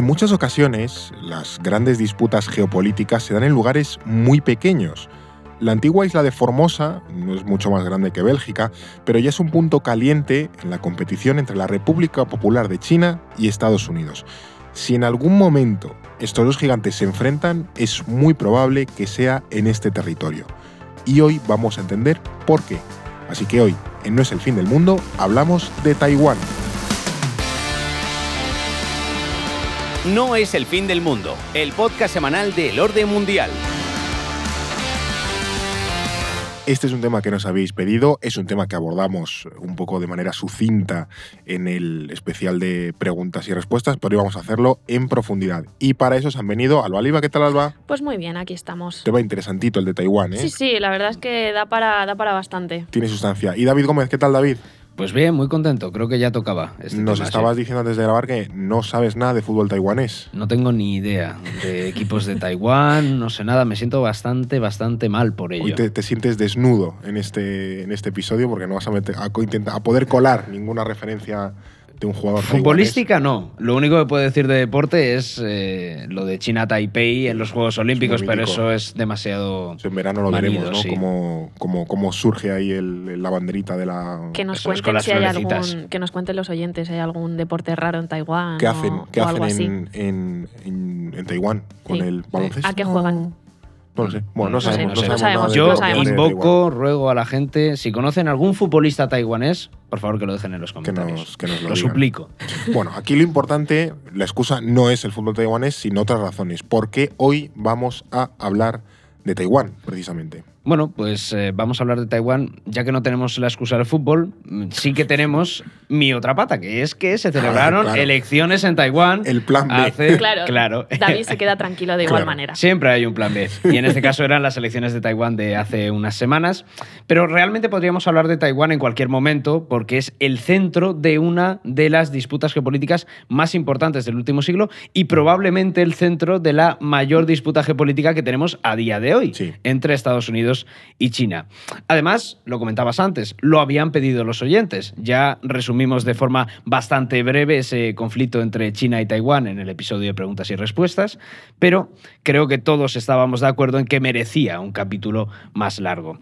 En muchas ocasiones, las grandes disputas geopolíticas se dan en lugares muy pequeños. La antigua isla de Formosa no es mucho más grande que Bélgica, pero ya es un punto caliente en la competición entre la República Popular de China y Estados Unidos. Si en algún momento estos dos gigantes se enfrentan, es muy probable que sea en este territorio. Y hoy vamos a entender por qué. Así que hoy, en No es el fin del mundo, hablamos de Taiwán. No es el fin del mundo, el podcast semanal del orden mundial. Este es un tema que nos habéis pedido, es un tema que abordamos un poco de manera sucinta en el especial de preguntas y respuestas, pero hoy vamos a hacerlo en profundidad. Y para eso se han venido Alba Liva, ¿qué tal Alba? Pues muy bien, aquí estamos. Tema interesantito el de Taiwán, ¿eh? Sí, sí, la verdad es que da para, da para bastante. Tiene sustancia. ¿Y David Gómez, qué tal David? Pues bien, muy contento. Creo que ya tocaba. Este Nos tema, estabas sí. diciendo antes de grabar que no sabes nada de fútbol taiwanés. No tengo ni idea de equipos de Taiwán, no sé nada. Me siento bastante, bastante mal por ello. Hoy te, te sientes desnudo en este, en este episodio porque no vas a, meter- a poder colar ninguna referencia de un jugador taiwanés. Futbolística no. Lo único que puedo decir de deporte es eh, lo de China Taipei en los Juegos Olímpicos, pero eso es demasiado. Eso En verano lo manido, veremos, ¿no? sí. Cómo, cómo- cómo surge ahí el- la banderita de la... Que nos cuenten con las si hay florecitas. algún, que nos cuenten los oyentes si hay algún deporte raro en Taiwán. ¿Qué o- hacen, qué o hacen algo así. en, en, en- en Taiwán con Sí. el baloncesto? ¿A qué juegan? No lo sé. Bueno, no, sabemos, no sé. no No sabemos Yo Taiwán. invoco, ruego a la gente, si conocen algún futbolista taiwanés, por favor que lo dejen en los Que comentarios. nos, que nos lo, lo suplico. Bueno, aquí lo importante, la excusa no es el fútbol taiwanés, sino otras razones. Porque hoy vamos a hablar de Taiwán, precisamente. Bueno, pues eh, vamos a hablar de Taiwán, ya que no tenemos la excusa del fútbol, sí que tenemos mi otra pata, que es que se celebraron claro. elecciones en Taiwán. El plan B. hace- Claro, claro. David se queda tranquilo de igual Claro. manera. Siempre hay un plan B. Y en este caso eran las elecciones de Taiwán de hace unas semanas. Pero realmente podríamos hablar de Taiwán en cualquier momento porque es el centro de una de las disputas geopolíticas más importantes del último siglo y probablemente el centro de la mayor disputa geopolítica que tenemos a día de hoy Sí. entre Estados Unidos y China. Además, lo comentabas antes, lo habían pedido los oyentes. Ya resumimos de forma bastante breve ese conflicto entre China y Taiwán en el episodio de preguntas y respuestas, pero creo que todos estábamos de acuerdo en que merecía un capítulo más largo.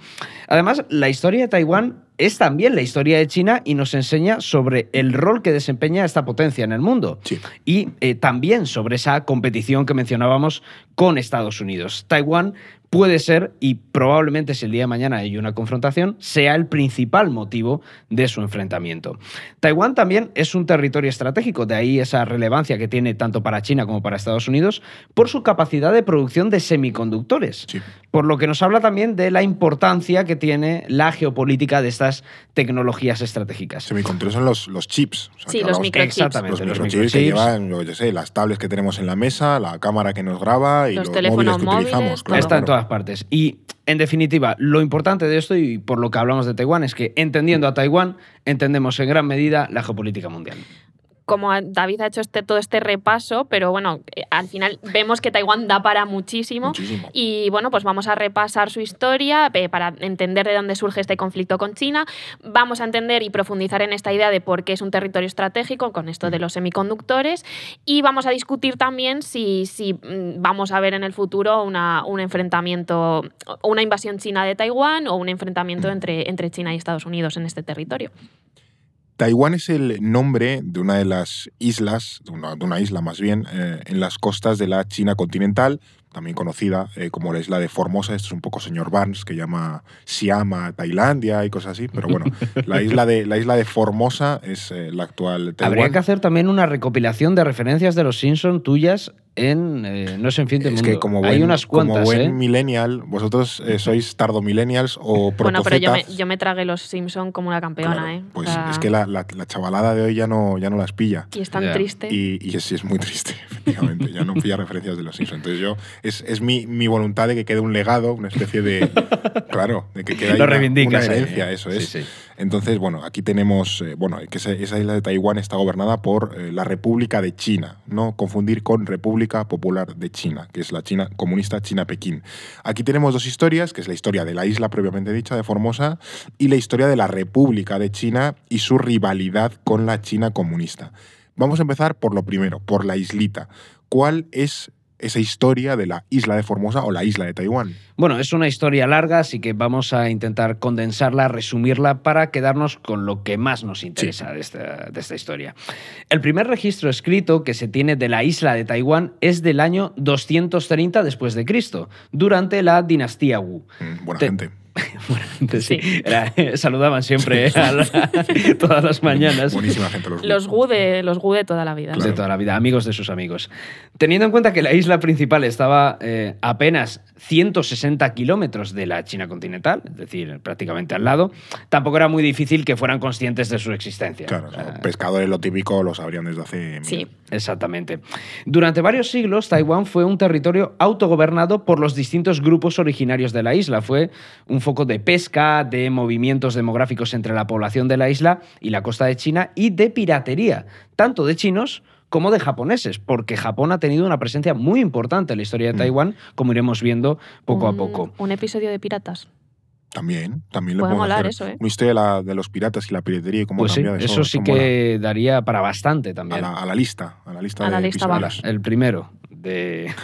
Además, la historia de Taiwán es también la historia de China y nos enseña sobre el rol que desempeña esta potencia en el mundo Sí. y eh, también sobre esa competición que mencionábamos con Estados Unidos. Taiwán puede ser, y probablemente si el día de mañana hay una confrontación, sea el principal motivo de su enfrentamiento. Taiwán también es un territorio estratégico, de ahí esa relevancia que tiene tanto para China como para Estados Unidos, por su capacidad de producción de semiconductores. Sí. Por lo que nos habla también de la importancia que tiene la geopolítica de tecnologías estratégicas. Semiconductores son los, los chips. O sea, Sí, los microchips. Exactamente, Los los microchips que llevan, yo sé, las tablets que tenemos en la mesa, la cámara que nos graba y Los los, teléfonos móviles que móviles, utilizamos. Claro, Está en todas partes. Y, en definitiva, lo importante de esto y por lo que hablamos de Taiwán es que, entendiendo a Taiwán, entendemos en gran medida la geopolítica mundial. Como David ha hecho este, todo este repaso, pero bueno, eh, al final vemos que Taiwán da para muchísimo. Muchísimo. Y bueno, pues vamos a repasar su historia eh, para entender de dónde surge este conflicto con China. Vamos a entender y profundizar en esta idea de por qué es un territorio estratégico con esto de los semiconductores. Y vamos a discutir también si, si mm, vamos a ver en el futuro una, un enfrentamiento, una invasión china de Taiwán o un enfrentamiento entre, entre China y Estados Unidos en este territorio. Taiwán es el nombre de una de las islas, de una, de una isla más bien, eh, en las costas de la China continental, también conocida eh, como la isla de Formosa. Esto es un poco señor Barnes, que llama Siam a Tailandia y cosas así. Pero bueno, la isla de, la isla de Formosa es eh, la actual Taiwán. Habría que hacer también una recopilación de referencias de los Simpson tuyas en eh, No es en fin del Es mundo. que como Hay buen, unas como cuantas, buen ¿eh? millennial, vosotros eh, sois tardo millennials o Bueno, pero yo me, yo me tragué los Simpson como una campeona, Claro, ¿eh? O Pues sea, es que la, la- la chavalada de hoy ya no, ya no las pilla. Y es tan Ya. triste. Y, y sí, es muy triste, efectivamente. Ya no pilla referencias de los Simpsons. Entonces yo, es, es mi, mi voluntad de que quede un legado, una especie de... claro, de que quede ahí una- una herencia, ¿eh? eso Sí, es. sí. Entonces, bueno, aquí tenemos, eh, bueno, que esa, esa isla de Taiwán está gobernada por eh, la República de China, no confundir con República Popular de China, que es la China comunista China-Pekín. Aquí tenemos dos historias, que es la historia de la isla propiamente dicha, de Formosa, y la historia de la República de China y su rivalidad con la China comunista. Vamos a empezar por lo primero, por la islita. ¿Cuál es esa historia de la isla de Formosa o la isla de Taiwán. Bueno, es una historia larga, así que vamos a intentar condensarla, resumirla para quedarnos con lo que más nos interesa de, esta, de, esta, historia. El primer registro escrito que se tiene de la isla de Taiwán es del año 230 después de Cristo, durante la dinastía Wu. Mm, buena gente. Bueno, sí. saludaban siempre todas las mañanas. Buenísima gente los, los Gu de los Gu de toda la vida. De toda la vida, amigos de sus amigos. Teniendo en cuenta que la isla principal estaba eh, apenas 160 kilómetros de la China continental, es decir, prácticamente al lado, tampoco era muy difícil que fueran conscientes de su existencia. Claro, pescadores lo típico lo sabrían desde hace... Sí. Exactamente. Durante varios siglos, Taiwán fue un territorio autogobernado por los distintos grupos originarios de la isla. Fue un foco de pesca, de movimientos demográficos entre la población de la isla y la costa de China y de piratería, tanto de chinos como de japoneses, porque Japón ha tenido una presencia muy importante en la historia de mm. Taiwán, como iremos viendo poco a poco. Un episodio de piratas. También, también le podemos hacer eso, ¿eh? una historia de, los piratas y la piratería y cómo pues eso. Eso sí que daría para bastante también. A la, lista, a la lista a de la lista El primero de,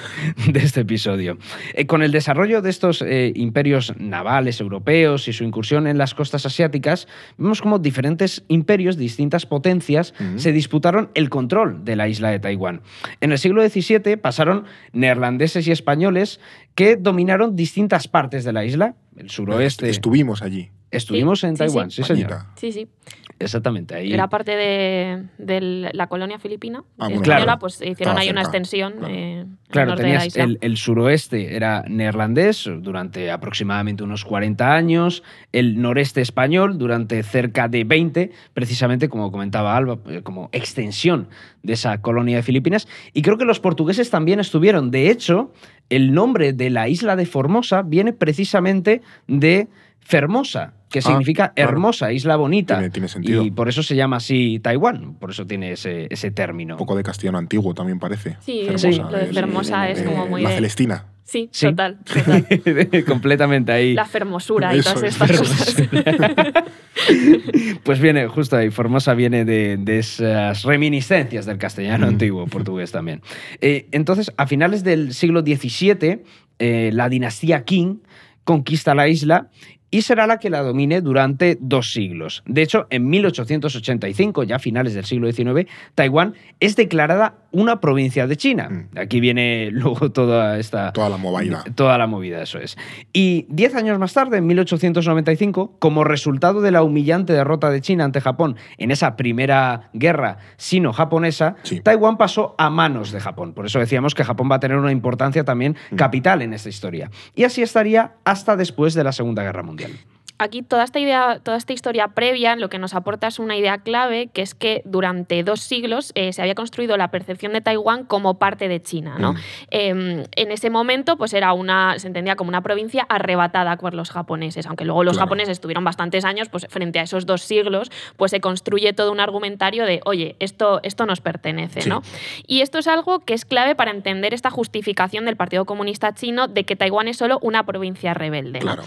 este episodio. Eh, con el desarrollo de estos eh, imperios navales europeos y su incursión en las costas asiáticas, vemos como diferentes imperios, distintas potencias, se disputaron el control de la isla de Taiwán. En el siglo XVII pasaron neerlandeses y españoles que dominaron distintas partes de la isla, el suroeste. Estuvimos allí. Estuvimos en Taiwán, sí, señor. Sí, sí. Exactamente. Ahí... Era parte de, la colonia filipina ah, española, pues hicieron ahí una extensión. Claro, tenías el, suroeste era neerlandés durante aproximadamente unos 40 años, el noreste español durante cerca de 20, precisamente como comentaba Alba, eh, como extensión de esa colonia de Filipinas. Y creo que los portugueses también estuvieron. De hecho, el nombre de la isla de Formosa viene precisamente de Fermosa, que ah, significa hermosa, isla bonita. Tiene, sentido. Y por eso se llama así Taiwán, por eso tiene ese, ese término. Un poco de castellano antiguo también parece. Sí, lo de Fermosa es, como muy... La Celestina. Sí, total. total. Completamente ahí. La fermosura y todas estas cosas. pues viene, justo ahí, Formosa viene de, esas reminiscencias del castellano mm. antiguo, portugués también. Eh, entonces, a finales del siglo XVII, eh, la dinastía Qing conquista la isla y será la que la domine durante dos siglos. De hecho, en 1885, ya a finales del siglo XIX, Taiwán es declarada una provincia de China. Mm. Aquí viene luego toda esta... Toda la movida. Toda la movida, eso es. Y diez años más tarde, en 1895, como resultado de la humillante derrota de China ante Japón en esa primera guerra sino-japonesa, Taiwán pasó a manos de Japón. Por eso decíamos que Japón va a tener una importancia también mm. capital en esta historia. Y así estaría hasta después de la Segunda Guerra Mundial aquí toda esta idea, toda esta historia previa lo que nos aporta es una idea clave, que es que durante dos siglos eh, se había construido la percepción de Taiwán como parte de China. ¿no? Mm. Em, en ese momento, pues era una, se entendía como una provincia arrebatada por los japoneses, aunque luego los japoneses estuvieron bastantes años, pues frente a esos dos siglos, pues se construye todo un argumentario de, oye, esto, esto nos pertenece. ¿no? Y esto es algo que es clave para entender esta justificación del Partido Comunista Chino de que Taiwán es solo una provincia rebelde. Claro.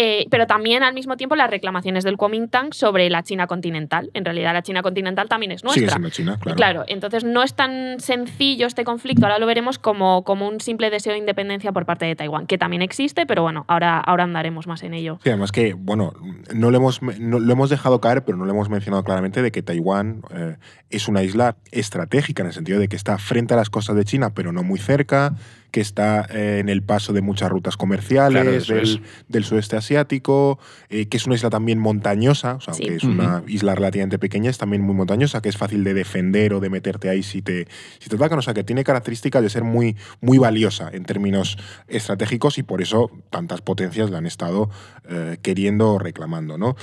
Eh, pero también al mismo tiempo las reclamaciones del Kuomintang sobre la China continental. En realidad la China continental también es nuestra. Sigue siendo China, claro. Claro, entonces no es tan sencillo este conflicto, ahora lo veremos como, como un simple deseo de independencia por parte de Taiwán, que también existe, pero bueno, ahora, ahora andaremos más en ello. Sí, además que, bueno, no lo hemos, lo hemos dejado caer, pero no lo hemos mencionado claramente de que Taiwán eh, es una isla estratégica en el sentido de que está frente a las costas de China, pero no muy cerca que está eh, en el paso de muchas rutas comerciales del, sudeste asiático, eh, que es una isla también montañosa, o sea, que es una isla relativamente pequeña, es también muy montañosa, que es fácil de defender o de meterte ahí si te, si te atacan, o sea, que tiene características de ser muy, muy valiosa en términos estratégicos y por eso tantas potencias la han estado eh, queriendo reclamando, ¿no?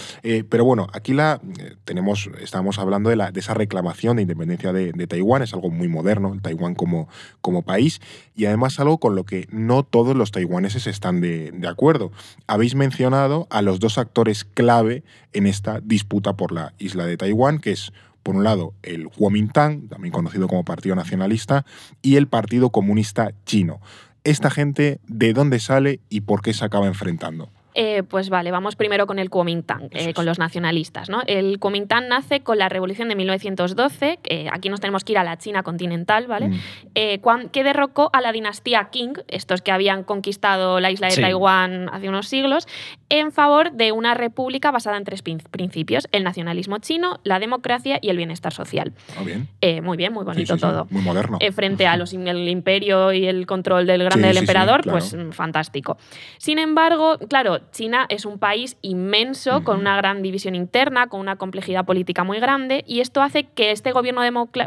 pero bueno, aquí la tenemos, estamos hablando de, la, de esa reclamación de independencia de, de Taiwán, es algo muy moderno, el Taiwán como, como país, y además algo con lo que no todos los taiwaneses están de, acuerdo. Habéis mencionado a los dos actores clave en esta disputa por la isla de Taiwán, que es por un lado, el Kuomintang, también conocido como Partido Nacionalista, y el Partido Comunista Chino. ¿Esta gente de dónde sale y por qué se acaba enfrentando? Eh, pues vale, vamos primero con el Kuomintang, eh, con los nacionalistas. ¿no? El Kuomintang nace con la revolución de 1912, aquí nos tenemos que ir a la China continental, ¿vale? Mm. Eh, que derrocó a la dinastía Qing, estos que habían conquistado la isla de Sí. Taiwán hace unos siglos, en favor de una república basada en tres prin- principios, el nacionalismo chino, la democracia y el bienestar social. Ah, bien. Muy bien, muy bonito sí, sí, todo. Muy moderno. Frente a los, el imperio y el control del grande del emperador, claro. pues mm, fantástico. Sin embargo, claro, China es un país inmenso, con una gran división interna, con una complejidad política muy grande, y esto hace que este gobierno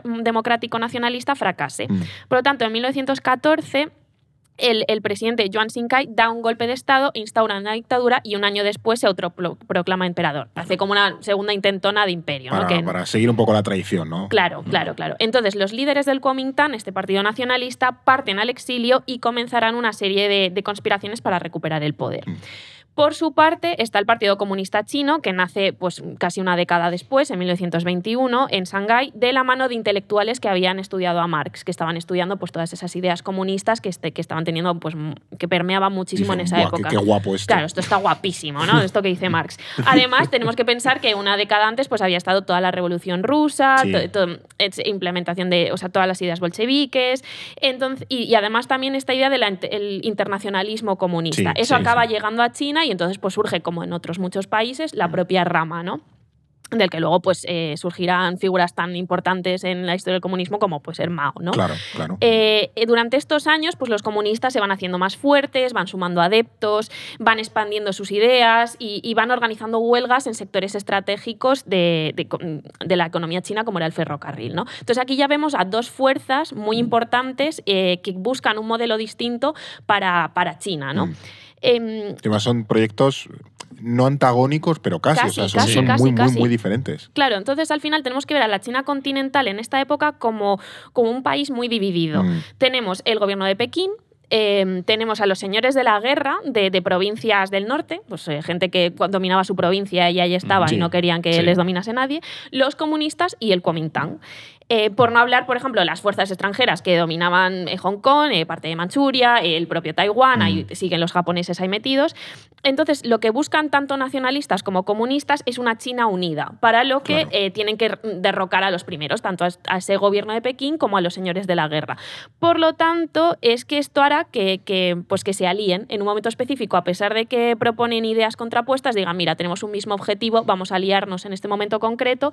democrático nacionalista fracase. Mm. Por lo tanto, en 1914 el, el presidente Yuan Xinkai da un golpe de Estado, instaura una dictadura y un año después se autoproclama emperador. Hace como una segunda intentona de imperio. ¿no? Para, Que- para seguir un poco la tradición, ¿no? Claro, claro, claro. Entonces, los líderes del Kuomintang, este partido nacionalista, parten al exilio y comenzarán una serie de, de conspiraciones para recuperar el poder. Mm. Por su parte, está el Partido Comunista Chino, que nace pues, casi una década después, en 1921, en Shanghái, de la mano de intelectuales que habían estudiado a Marx, que estaban estudiando pues, todas esas ideas comunistas que, este, que estaban teniendo, pues, que permeaban muchísimo en esa "Buah, qué- época. Qué, guapo esto. Claro, esto está guapísimo, ¿no? Esto que dice Marx. Además, tenemos que pensar que una década antes pues, había estado toda la Revolución Rusa, Sí. to- to- es- implementación de o sea, todas las ideas bolcheviques, entonces, y, y además también esta idea del internacionalismo comunista. Sí, Eso sí, acaba llegando a China y entonces pues, surge, como en otros muchos países, la propia rama, ¿no? del que luego pues eh, surgirán figuras tan importantes en la historia del comunismo como pues el Mao, ¿no? Claro, claro. Eh, durante estos años, pues los comunistas se van haciendo más fuertes, van sumando adeptos, van expandiendo sus ideas y, y van organizando huelgas en sectores estratégicos de, de de la economía china, como era el ferrocarril. ¿no? Entonces aquí ya vemos a dos fuerzas muy importantes eh, que buscan un modelo distinto para, para China. ¿no? Mm. Em, Además son proyectos no antagónicos, pero casi. Casi, o sea, son, casi, son casi, muy, muy, muy diferentes. Claro, entonces al final tenemos que ver a la China continental en esta época como, como un país muy dividido. Mm. Tenemos el gobierno de Pekín, eh, tenemos a los señores de la guerra de, de provincias del norte, pues eh, gente que dominaba su provincia y ahí estaba Sí, y no querían que sí. les dominase nadie, los comunistas y el Kuomintang. Eh, por no hablar, por ejemplo, de las fuerzas extranjeras que dominaban eh, Hong Kong, eh, parte de Manchuria, eh, el propio Taiwán, ahí Mm. siguen los japoneses ahí metidos. Entonces, lo que buscan tanto nacionalistas como comunistas es una China unida, para lo que Claro. eh, tienen que derrocar a los primeros, tanto a, a ese gobierno de Pekín como a los señores de la guerra. Por lo tanto, es que esto hará que, que, pues que se alíen en un momento específico, a pesar de que proponen ideas contrapuestas, digan, mira, tenemos un mismo objetivo, vamos a aliarnos en este momento concreto,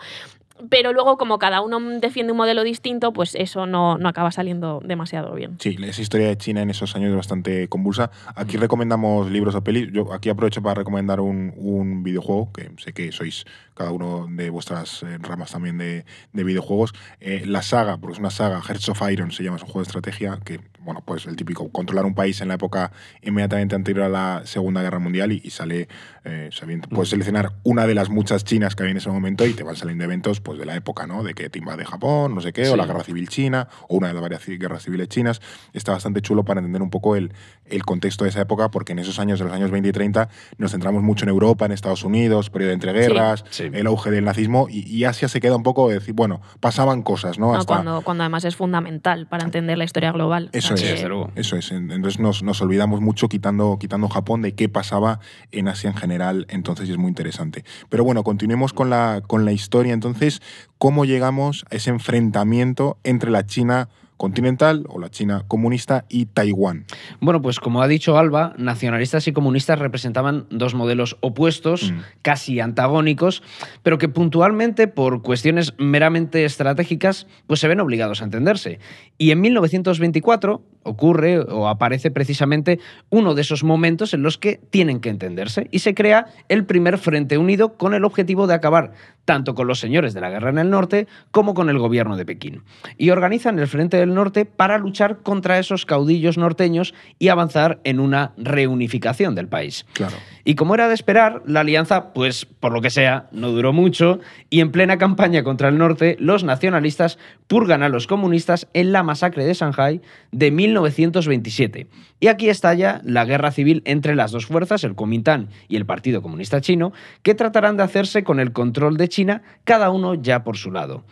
pero luego como cada uno defiende un modelo distinto, pues eso no, no acaba saliendo demasiado bien. Sí, esa historia de China en esos años es bastante convulsa. Aquí recomendamos libros o pelis. Yo aquí aprovecho para recomendar un, un videojuego, que sé que sois cada uno de vuestras eh, ramas también de, de videojuegos. Eh, la saga, porque es una saga, Hearts of Iron se llama, es un juego de estrategia que, bueno, pues el típico, controlar un país en la época inmediatamente anterior a la Segunda Guerra Mundial y, y sale, eh, sabiendo- puedes seleccionar una de las muchas chinas que había en ese momento y te van saliendo eventos pues de la época, ¿no? De que te invade Japón, no sé qué, o Sí. la Guerra Civil China, o una de las varias guerras civiles chinas. Está bastante chulo para entender un poco el, el contexto de esa época, porque en esos años, de los años 20 y 30, nos centramos mucho en Europa, en Estados Unidos, periodo de entreguerras, Sí. el auge del nazismo, y, y Asia se queda un poco de decir, bueno, pasaban cosas, ¿no? ¿no? Hasta, Cuando, cuando además es fundamental para entender la historia global. Eso O sea es, desde luego. eso es. Entonces nos, nos olvidamos mucho quitando, quitando Japón de qué pasaba en Asia en general, entonces es muy interesante. Pero bueno, continuemos con la, con la historia. Entonces, ¿cómo llegamos a ese enfrentamiento entre la China continental o la China comunista y Taiwán? Bueno, pues como ha dicho Alba, nacionalistas y comunistas representaban dos modelos opuestos, Mm. casi antagónicos, pero que puntualmente, por cuestiones meramente estratégicas, pues se ven obligados a entenderse. Y en 1924 ocurre o aparece precisamente uno de esos momentos en los que tienen que entenderse y se crea el primer Frente Unido con el objetivo de acabar tanto con los señores de la guerra en el norte como con el gobierno de Pekín. Y organizan el Frente del Norte para luchar contra esos caudillos norteños y avanzar en una reunificación del país. Claro. Y como era de esperar, la alianza, pues por lo que sea, no duró mucho y en plena campaña contra el norte, los nacionalistas purgan a los comunistas en la masacre de Shanghái de 1927. Y aquí estalla la guerra civil entre las dos fuerzas, el Kuomintang y el Partido Comunista Chino, que tratarán de hacerse con el control de China, cada uno ya por su lado.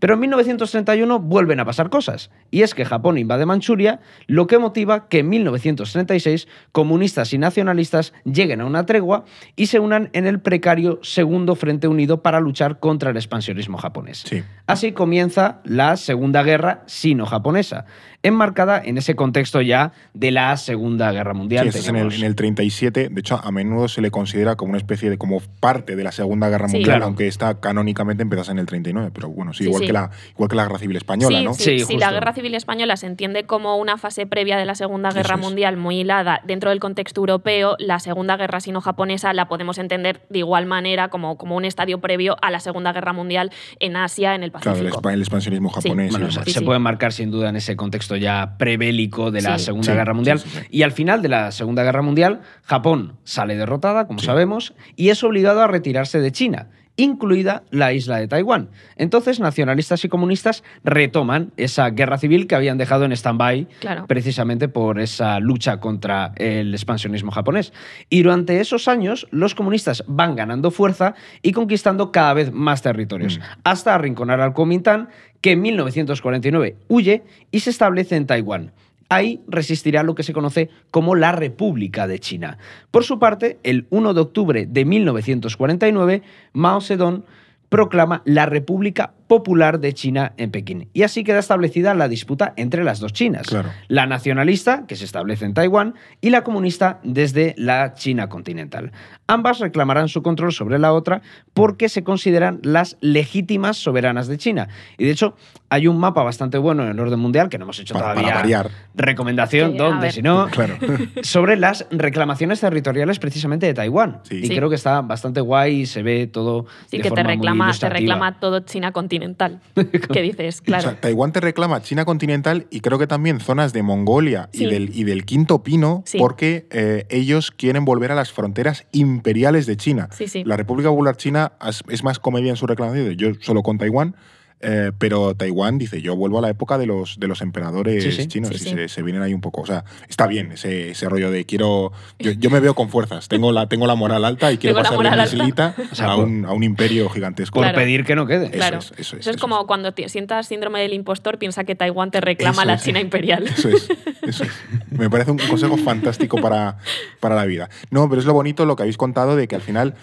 Pero en 1931 vuelven a pasar cosas, y es que Japón invade Manchuria, lo que motiva que en 1936 comunistas y nacionalistas lleguen a una tregua y se unan en el precario Segundo Frente Unido para luchar contra el expansionismo japonés. Sí. Así comienza la Segunda Guerra Sino-Japonesa, enmarcada en ese contexto ya de la Segunda Guerra Mundial. Sí, es en el, en el 37. De hecho, a menudo se le considera como una especie de como parte de la Segunda Guerra Sí. Mundial, Claro. aunque está canónicamente empezase en el 39. Pero bueno, sí, Sí, igual, sí. Que la, igual que la Guerra Civil Española, sí, ¿no? sí, Sí, sí, la. Guerra Civil Española se entiende como una fase previa de la Segunda Guerra es. Mundial muy hilada dentro del contexto europeo. La Segunda Guerra sino-japonesa la podemos entender de igual manera como, como un estadio previo a la Segunda Guerra Mundial en Asia, en el Claro, el, Pacífico. el expansionismo japonés. y Bueno, se, Sí, se sí. puede marcar sin duda en ese contexto ya prebélico de la Sí. Segunda Sí, Guerra Mundial. sí. Y al final de la Segunda Guerra Mundial, Japón sale derrotada, como sabemos, y es obligado a retirarse de China incluida la isla de Taiwán. Entonces, nacionalistas y comunistas retoman esa guerra civil que habían dejado en stand-by Claro. precisamente por esa lucha contra el expansionismo japonés. Y durante esos años, los comunistas van ganando fuerza y conquistando cada vez más territorios, Mm. hasta arrinconar al Kuomintang, que en 1949 huye y se establece en Taiwán. Ahí resistirá lo que se conoce como la República de China. Por su parte, el 1 de octubre de 1949, Mao Zedong proclama la República Popular de China en Pekín. Y así queda establecida la disputa entre las dos Chinas. Claro. La nacionalista, que se establece en Taiwán, y la comunista desde la China continental. Ambas reclamarán su control sobre la otra porque se consideran las legítimas soberanas de China. Y de hecho, hay un mapa bastante bueno en el orden mundial que no hemos hecho Para- para todavía. variar. Recomendación, Sí, donde si no, Claro. sobre las reclamaciones territoriales precisamente de Taiwán. Sí. Y Sí. creo que está bastante guay y se ve todo. Sí, de que te muy reclama, te reclama todo China continental. ¿Qué dices? Claro. O sea, Taiwán te reclama China continental y creo que también zonas de Mongolia Sí. y, del, y del Quinto Pino, Sí. porque eh, ellos quieren volver a las fronteras imperiales de China. Sí. La República Popular China es, más comedia en su reclamación, yo solo con Taiwán, eh, pero Taiwán dice, yo vuelvo a la época de los, de los emperadores Sí, sí. chinos Sí, y sí. Se, se vienen ahí un poco. O sea, está bien ese, ese rollo de quiero... Yo, yo me veo con fuerzas, tengo la, tengo la moral alta y quiero Tengo la pasar de moral mi islita O sea, a, un, a un imperio gigantesco. Por Claro. pedir que no quede. Eso Claro. es, eso es, Eso es eso es. como cuando sientas síndrome del impostor, piensa que Taiwán te reclama Eso la es. China imperial. Eso es, eso es. Me parece un consejo fantástico para, para la vida. No, pero es lo bonito lo que habéis contado de que al final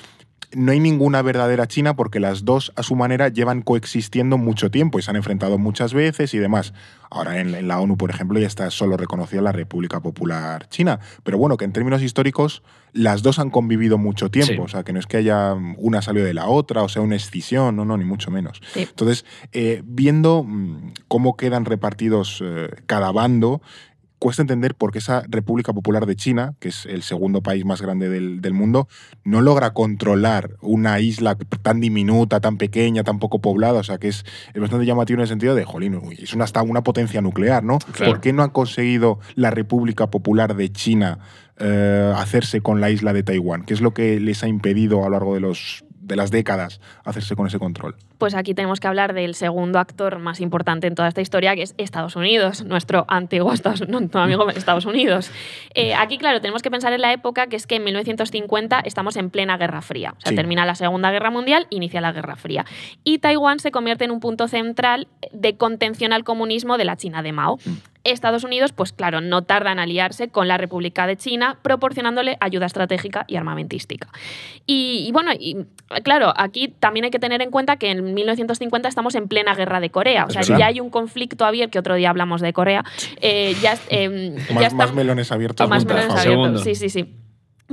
no hay ninguna verdadera China porque las dos a su manera llevan coexistiendo mucho tiempo y se han enfrentado muchas veces y demás. Ahora en, la ONU, por ejemplo, ya está solo reconocida la República Popular China. Pero bueno, que en términos históricos las dos han convivido mucho tiempo. Sí. O sea, que no es que haya una salido de la otra, o sea, una escisión, no, no, ni mucho menos. Sí. Entonces, eh, viendo mm, cómo quedan repartidos eh, cada bando, cuesta entender por qué esa República Popular de China, que es el segundo país más grande del, del mundo, no logra controlar una isla tan diminuta, tan pequeña, tan poco poblada. O sea, que es, es bastante llamativo en el sentido de, jolín, es una, hasta una potencia nuclear, ¿no? Claro. ¿Por qué no ha conseguido la República Popular de China eh, hacerse con la isla de Taiwán? ¿Qué es lo que les ha impedido a lo largo de los de las décadas hacerse con ese control. Pues aquí tenemos que hablar del segundo actor más importante en toda esta historia, que es Estados Unidos, nuestro antiguo Estados, no, nuestro amigo Estados Unidos. Eh, aquí, claro, tenemos que pensar en la época que es que en 1950 estamos en plena Guerra Fría. O sea, Sí. termina la Segunda Guerra Mundial, inicia la Guerra Fría. Y Taiwán se convierte en un punto central de contención al comunismo de la China de Mao. Estados Unidos, pues claro, no tarda en aliarse con la República de China, proporcionándole ayuda estratégica y armamentística. Y, y bueno, y, claro, aquí también hay que tener en cuenta que en 1950 estamos en plena guerra de Corea. O sea, ya hay un conflicto abierto, que otro día hablamos de Corea. eh, ya, eh, ya Más, está- más melones abiertos. más melones abiertos. Segundo. Sí, sí, sí.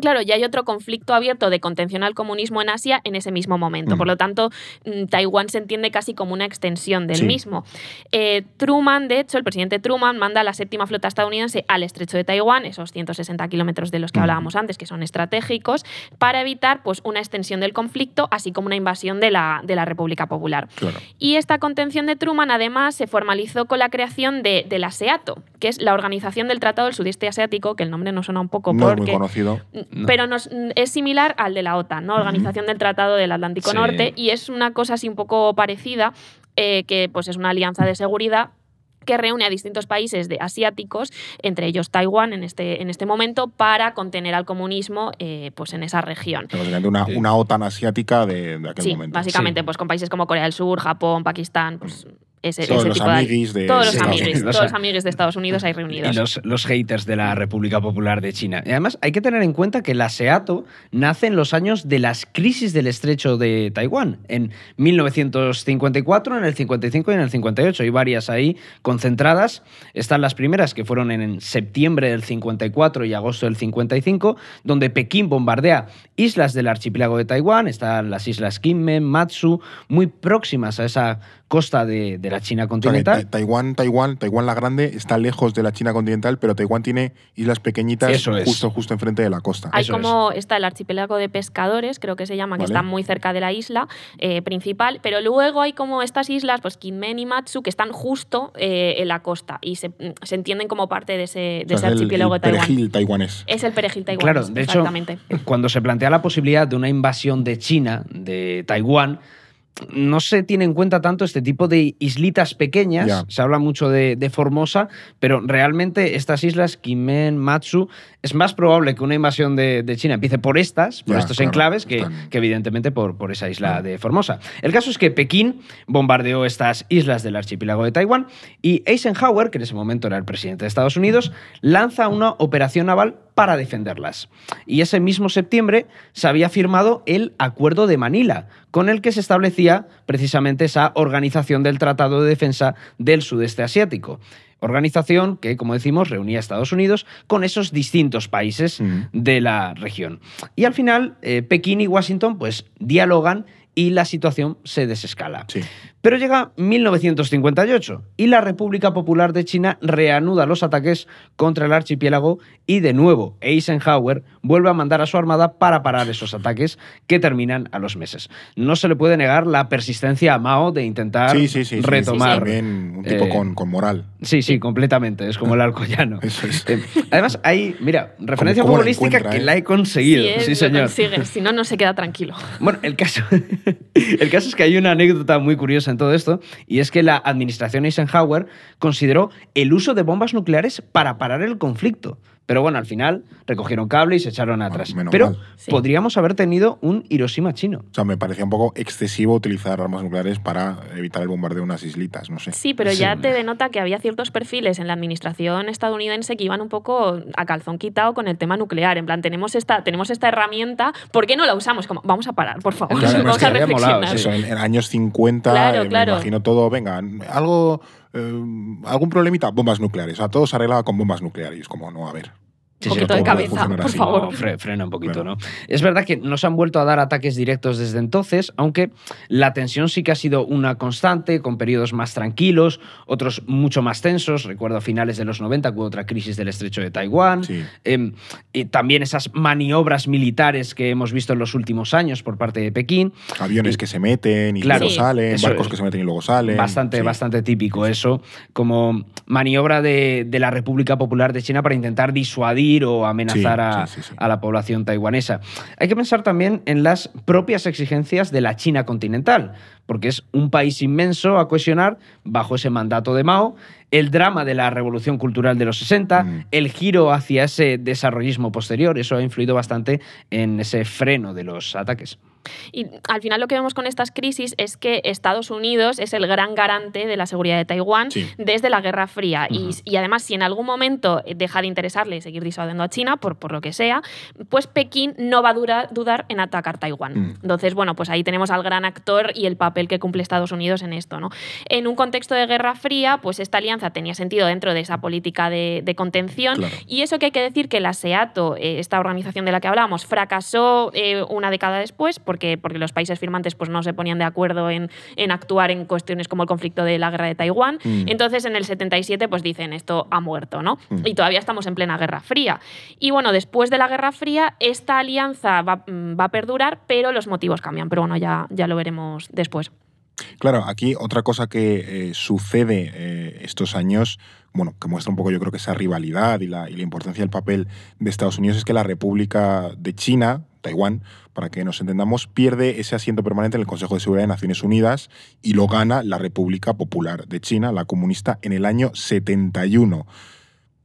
Claro, ya hay otro conflicto abierto de contención al comunismo en Asia en ese mismo momento. Mm. Por lo tanto, mm, Taiwán se entiende casi como una extensión del Sí. mismo. Eh, Truman, de hecho, el presidente Truman manda a la séptima flota estadounidense al estrecho de Taiwán, esos 160 kilómetros de los que Mm. hablábamos antes, que son estratégicos, para evitar pues, una extensión del conflicto, así como una invasión de la, de la República Popular. Claro. Y esta contención de Truman, además, se formalizó con la creación de, de la SEATO, que es la Organización del Tratado del Sudeste Asiático, que el nombre no suena un poco No es muy porque conocido. No. pero nos- es similar al de la OTAN, ¿no? Organización del Tratado del Atlántico Sí. Norte, y es una cosa así un poco parecida, eh, que pues es una alianza de seguridad que reúne a distintos países de asiáticos, entre ellos Taiwán en este, en este momento, para contener al comunismo eh, pues en esa región. Básicamente una, una OTAN asiática de, de aquel Sí, momento. básicamente pues con países como Corea del Sur, Japón, Pakistán, pues ese, Todos ese los tipo de... amiguis de todos los Estados amiguis, Unidos. todos los amiguis de Estados Unidos ahí reunidos. Y los, los haters de la República Popular de China. Y además hay que tener en cuenta que la SEATO nace en los años de las crisis del estrecho de Taiwán, en 1954, en el 55 y en el 58. Hay varias ahí concentradas. Están las primeras que fueron en septiembre del 54 y agosto del 55, donde Pekín bombardea islas del archipiélago de Taiwán. Están las islas Kinmen, Matsu, muy próximas a esa costa de, de la China O sea, que continental. Ta- Taiwán, Taiwán, Taiwán la grande está lejos de la China continental, pero Taiwán tiene islas pequeñitas Eso es. justo, justo enfrente de la costa. Hay Eso como está el archipiélago de pescadores, creo que se llama, que Vale. está muy cerca de la isla eh, principal, pero luego hay como estas islas, pues Kinmen y Matsu, que están justo eh, en la costa y se, se entienden como parte de ese, de O ese es archipiélago el de Taiwán. perejil taiwanés. Es el perejil taiwanés, Claro, de hecho, exactamente. cuando se plantea la posibilidad de una invasión de China, de Taiwán, no se tiene en cuenta tanto este tipo de islitas pequeñas. Se habla mucho de, de Formosa, pero realmente estas islas, Kinmen, Matsu, es más probable que una invasión de, de China empiece por estas, por estos claro, enclaves, que, evidentemente por, por esa isla de Formosa. El caso es que Pekín bombardeó estas islas del archipiélago de Taiwán y Eisenhower, que en ese momento era el presidente de Estados Unidos, lanza una operación naval para defenderlas. Y ese mismo septiembre se había firmado el Acuerdo de Manila, con el que se establecía precisamente esa organización del Tratado de Defensa del Sudeste Asiático. Organización que, como decimos, reunía a Estados Unidos con esos distintos países Mm. de la región. Y al final, eh, Pekín y Washington pues dialogan y la situación se desescala. Sí. Pero llega 1958 y la República Popular de China reanuda los ataques contra el archipiélago y de nuevo Eisenhower vuelve a mandar a su armada para parar esos ataques que terminan a los meses. No se le puede negar la persistencia a Mao de intentar Sí, sí, sí. sí. retomar. También un tipo eh, con, con moral. Sí, sí, completamente. Es como el alcoyano. Eso es. Eh, Además, hay, mira, referencia futbolística que eh? la he conseguido. Sí, señor. consigue, si no, no se queda tranquilo. Bueno, el caso, el caso es que hay una anécdota muy curiosa en todo esto, y es que la administración Eisenhower consideró el uso de bombas nucleares para parar el conflicto. Pero bueno, al final recogieron cable y se echaron atrás. menos Pero mal. Sí. podríamos haber tenido un Hiroshima chino. O sea, me parecía un poco excesivo utilizar armas nucleares para evitar el bombardeo de unas islitas, no sé. Sí, pero Sí. ya te denota que había ciertos perfiles en la administración estadounidense que iban un poco a calzón quitado con el tema nuclear. En plan, tenemos esta, tenemos esta herramienta, ¿por qué no la usamos? Como, vamos a parar, por favor, Claro, vamos a reflexionar. molado, Eso, en, en años 50, Claro, claro. me imagino todo, venga, algo, eh, algún problemita, bombas nucleares. O sea, todo se arreglaba con bombas nucleares. Como, no, a ver. Un poquito de todo puede cabeza, por así. favor. No, fre- frena un poquito, Claro. ¿no? Es verdad que no se han vuelto a dar ataques directos desde entonces, aunque la tensión sí que ha sido una constante, con periodos más tranquilos, otros mucho más tensos. Recuerdo a finales de los 90 que hubo otra crisis del estrecho de Taiwán. Sí. Eh, y también esas maniobras militares que hemos visto en los últimos años por parte de Pekín. Aviones Y- que se meten y Claro, luego Sí. salen, barcos es. que se meten y luego salen. Bastante, Sí. bastante típico eso, como maniobra de, de la República Popular de China para intentar disuadir o amenazar a, sí, sí, sí. a la población taiwanesa. Hay que pensar también en las propias exigencias de la China continental, porque es un país inmenso a cohesionar bajo ese mandato de Mao, el drama de la revolución cultural de los 60, Mm. el giro hacia ese desarrollismo posterior, eso ha influido bastante en ese freno de los ataques. Y al final lo que vemos con estas crisis es que Estados Unidos es el gran garante de la seguridad de Taiwán Sí. desde la Guerra Fría. Y- y, además, si en algún momento deja de interesarle seguir disuadiendo a China, por, por lo que sea, pues Pekín no va a dudar en atacar Taiwán. Mm. Entonces, bueno, pues ahí tenemos al gran actor y el papel que cumple Estados Unidos en esto. ¿no? En un contexto de Guerra Fría, pues esta alianza tenía sentido dentro de esa política de, de contención. Claro. Y eso que hay que decir que la SEATO, eh, esta organización de la que hablábamos, fracasó eh, una década después porque, porque los países firmantes pues, no se ponían de acuerdo en, en actuar en cuestiones como el conflicto de la guerra de Taiwán. Mm. Entonces en el 77 pues dicen esto ha muerto, ¿no? Mm. Y todavía estamos en plena Guerra Fría. Y bueno, después de la Guerra Fría esta alianza va, mm, va a perdurar, pero los motivos cambian. Pero bueno, ya, ya lo veremos después. Claro, aquí otra cosa que eh, sucede eh, estos años, bueno, que muestra un poco yo creo que esa rivalidad y la, y la importancia del papel de Estados Unidos es que la República de China, Taiwán, para que nos entendamos, pierde ese asiento permanente en el Consejo de Seguridad de Naciones Unidas y lo gana la República Popular de China, la comunista, en el año 71.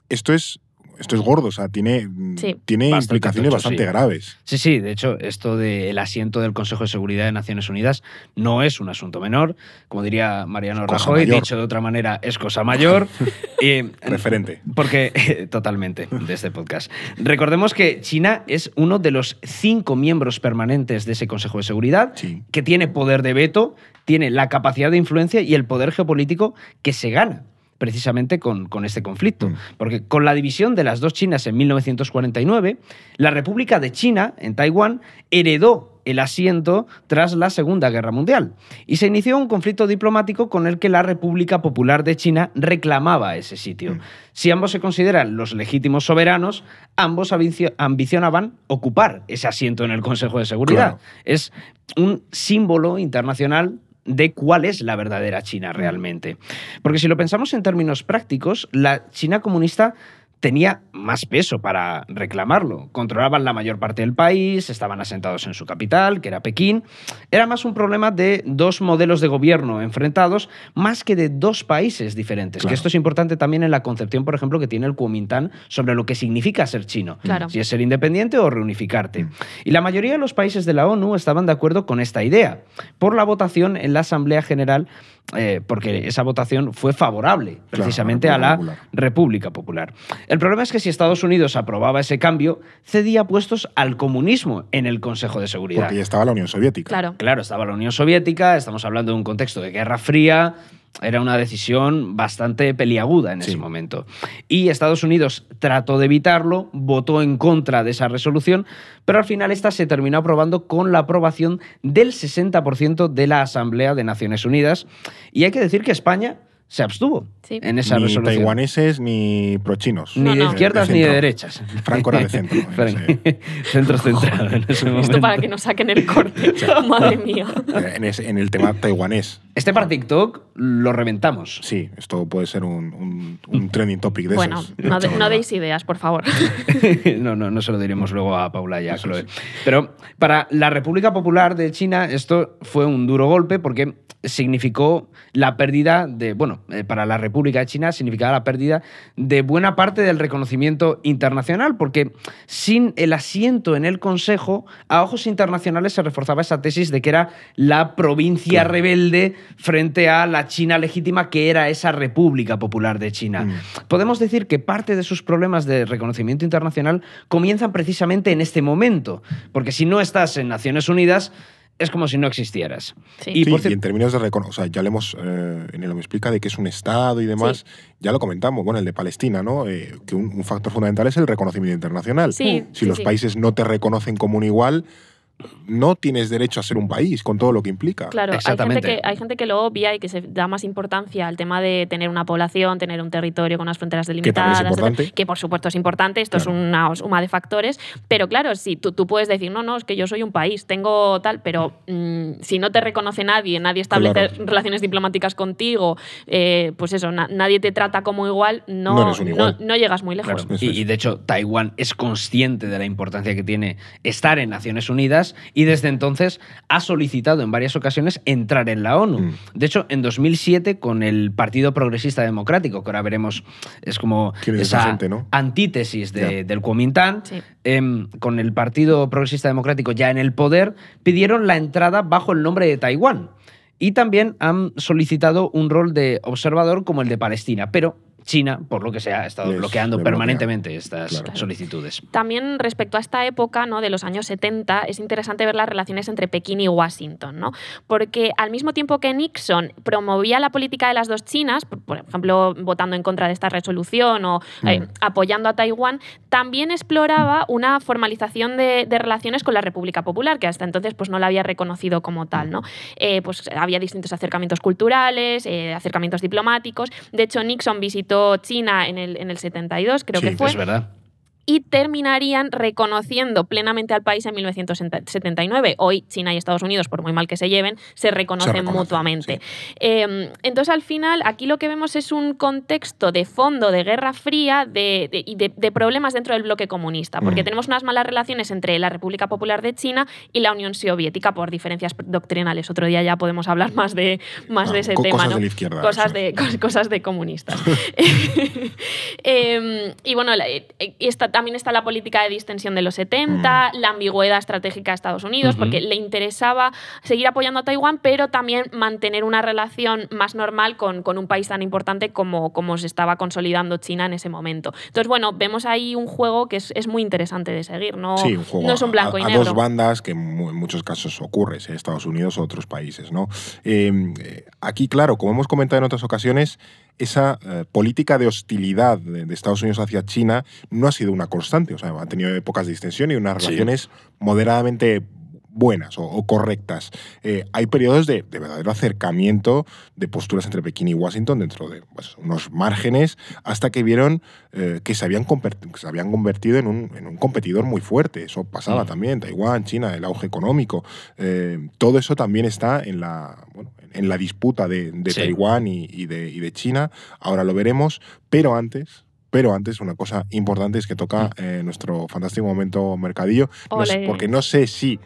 Esto es esto es gordo, o sea, tiene, Sí. tiene Bastante implicaciones tocho, bastante sí. graves. Sí, sí, de hecho, esto del asiento del Consejo de Seguridad de Naciones Unidas no es un asunto menor. Como diría Mariano cosa Rajoy, mayor. dicho de otra manera, es cosa mayor. Eh, Referente. Porque, totalmente, de este podcast. Recordemos que China es uno de los cinco miembros permanentes de ese Consejo de Seguridad, Sí. que tiene poder de veto, tiene la capacidad de influencia y el poder geopolítico que se gana precisamente con, con este conflicto. Mm. Porque con la división de las dos Chinas en 1949, la República de China, en Taiwán, heredó el asiento tras la Segunda Guerra Mundial y se inició un conflicto diplomático con el que la República Popular de China reclamaba ese sitio. Mm. Si ambos se consideran los legítimos soberanos, ambos ambicio- ambicionaban ocupar ese asiento en el Consejo de Seguridad. Claro. Es un símbolo internacional de cuál es la verdadera China realmente. Porque si lo pensamos en términos prácticos, la China comunista tenía más peso para reclamarlo. Controlaban la mayor parte del país, estaban asentados en su capital, que era Pekín. Era más un problema de dos modelos de gobierno enfrentados, más que de dos países diferentes. Claro. Que esto es importante también en la concepción, por ejemplo, que tiene el Kuomintang sobre lo que significa ser chino. Claro. Si es ser independiente o reunificarte. Y la mayoría de los países de la ONU estaban de acuerdo con esta idea, por la votación en la Asamblea General, eh, porque esa votación fue favorable precisamente a la República Popular. República Popular. El problema es que si Estados Unidos aprobaba ese cambio, cedía puestos al comunismo en el Consejo de Seguridad. Porque ya estaba la Unión Soviética. Claro. Claro, estaba la Unión Soviética, estamos hablando de un contexto de Guerra Fría, era una decisión bastante peliaguda en Sí. ese momento. Y Estados Unidos trató de evitarlo, votó en contra de esa resolución, pero al final esta se terminó aprobando con la aprobación del 60% de la Asamblea de Naciones Unidas. Y hay que decir que España se abstuvo Sí. en esa ni resolución. taiwaneses ni prochinos. Ni No, de no. izquierdas De ni de derechas. Franco era de centro. Centro centrado en ese momento. Esto para que nos saquen el corte. Madre mía. en, ese- en el tema taiwanés. Este para TikTok lo reventamos. Sí, esto puede ser un, un- un trending topic de Bueno, esos. no, de- no Chaval. deis ideas, por favor. no, no, no se lo diremos luego a Paula y a Chloe. Pero para la República Popular de China esto fue un duro golpe porque significó la pérdida de, bueno, eh, para la República de China significaba la pérdida de buena parte del reconocimiento internacional, porque sin el asiento en el Consejo, a ojos internacionales se reforzaba esa tesis de que era la provincia Claro. rebelde frente a la China legítima que era esa República Popular de China. Mm. Podemos decir que parte de sus problemas de reconocimiento internacional comienzan precisamente en este momento, porque si no estás en Naciones Unidas, es como si no existieras. Sí. Y Sí, por y cier- en términos de o sea, ya le hemos, eh, en el me explica de que es un Estado y demás, ya lo comentamos, bueno, el de Palestina, ¿no? Eh, que un, un factor fundamental es el reconocimiento internacional. Sí, si sí, los sí. países no te reconocen como un igual, no tienes derecho a ser un país, con todo lo que implica. Claro, hay gente, Exactamente. que, hay gente que lo obvia y que se da más importancia al tema de tener una población, tener un territorio con unas fronteras delimitadas. importante. etcétera, que por supuesto es importante, esto Claro. es una suma de factores, pero claro, si tú, tú puedes decir, no, no, es que yo soy un país, tengo tal, pero mm, si no te reconoce nadie, nadie establece Claro. relaciones diplomáticas contigo, eh, pues eso, na- nadie te trata como igual, no, No eres un igual. no- no llegas muy lejos. Claro, y, y de hecho Taiwán es consciente de la importancia que tiene estar en Naciones Unidas y desde entonces ha solicitado en varias ocasiones entrar en la ONU. Mm. De hecho, en 2007 con el Partido Progresista Democrático, que ahora veremos es como ¿Quién es esa esa gente, no? antítesis de- del Kuomintang, Sí. em, con el Partido Progresista Democrático ya en el poder, pidieron la entrada bajo el nombre de Taiwán. Y también han solicitado un rol de observador como el de Palestina, pero China, por lo que sea, ha estado Les- bloqueando bloquea. permanentemente estas Claro. solicitudes. También respecto a esta época ¿no? de los años 70, es interesante ver las relaciones entre Pekín y Washington, ¿no? porque al mismo tiempo que Nixon promovía la política de las dos Chinas, por, por ejemplo, votando en contra de esta resolución o eh, Mm. apoyando a Taiwán, también exploraba una formalización de, de relaciones con la República Popular, que hasta entonces pues, no la había reconocido como tal. ¿no? Eh, pues, había distintos acercamientos culturales, eh, acercamientos diplomáticos. De hecho, Nixon visitó China en el, en el 72, creo Sí, que fue. Es verdad. Y terminarían reconociendo plenamente al país en 1979. Hoy China y Estados Unidos, por muy mal que se lleven, se reconocen, mutuamente. Eh, entonces, al final, aquí lo que vemos es un contexto de fondo de Guerra Fría de- de- y de, de problemas dentro del bloque comunista, porque Mm. tenemos unas malas relaciones entre la República Popular de China y la Unión Soviética por diferencias doctrinales. Otro día ya podemos hablar más de, más Ah, de ese co- tema. cosas ¿no? de la izquierda, Cosas sí. de, cos- cosas de comunistas. Em, y bueno, eh, y está, también está la política de distensión de los 70, la ambigüedad estratégica de Estados Unidos, porque le interesaba seguir apoyando a Taiwán, pero también mantener una relación más normal con, con un país tan importante como, como se estaba consolidando China en ese momento. Entonces, bueno, vemos ahí un juego que es, es muy interesante de seguir, ¿no? Sí, un juego no es un blanco a, y a negro. dos bandas que en muchos casos ocurre, sea Estados Unidos o otros países. ¿no? Eh, eh, aquí, claro, como hemos comentado en otras ocasiones, esa eh, política de hostilidad de, de Estados Unidos hacia China no ha sido una constante. O sea, ha tenido épocas de distensión y unas Sí. relaciones moderadamente buenas o, o correctas. Eh, hay periodos de, de verdadero acercamiento de posturas entre Pekín y Washington dentro de pues, unos márgenes hasta que vieron eh, que, se habían converti- que se habían convertido en un, en un competidor muy fuerte. Eso pasaba Mm. también, Taiwán, China, el auge económico. Eh, todo eso también está en la, bueno, en la disputa de, de Sí. Taiwán y, y de, y de China. Ahora lo veremos, pero antes... Pero antes, una cosa importante es que toca eh, nuestro fantástico momento mercadillo. No sé- porque no sé si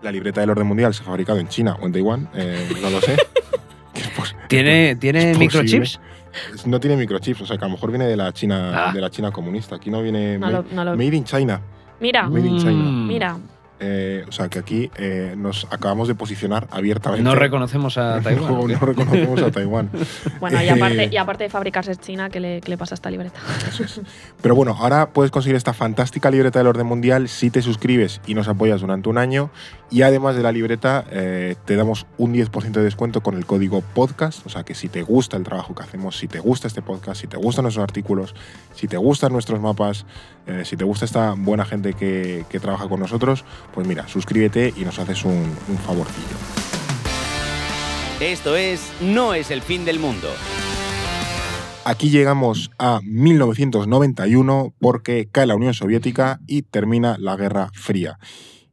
la libreta del orden mundial se ha fabricado en China o en Taiwán, eh, no lo sé. Pues, ¿Tiene, ¿tiene microchips? no tiene microchips, o sea que a lo mejor viene de la China, Ah. de la China comunista. Aquí no viene No made, lo- no lo- made in China. Mira, Made in China. Mm. mira. Eh, o sea que aquí eh, nos acabamos de posicionar abiertamente. No reconocemos a Taiwán. no, reconocemos a Taiwán. Bueno, y aparte, Eh, y aparte de fabricarse en China, ¿qué le, qué le pasa a esta libreta? Eso es. Pero bueno, ahora puedes conseguir esta fantástica libreta del orden mundial si te suscribes y nos apoyas durante un año. Y además de la libreta, eh, te damos un 10% de descuento con el código podcast. O sea que si te gusta el trabajo que hacemos, si te gusta este podcast, si te gustan nuestros artículos, si te gustan nuestros mapas, eh, si te gusta esta buena gente que, que trabaja con nosotros, pues mira, suscríbete y nos haces un, un favorcillo. Esto es No es el fin del mundo. Aquí llegamos a 1991 porque cae la Unión Soviética y termina la Guerra Fría.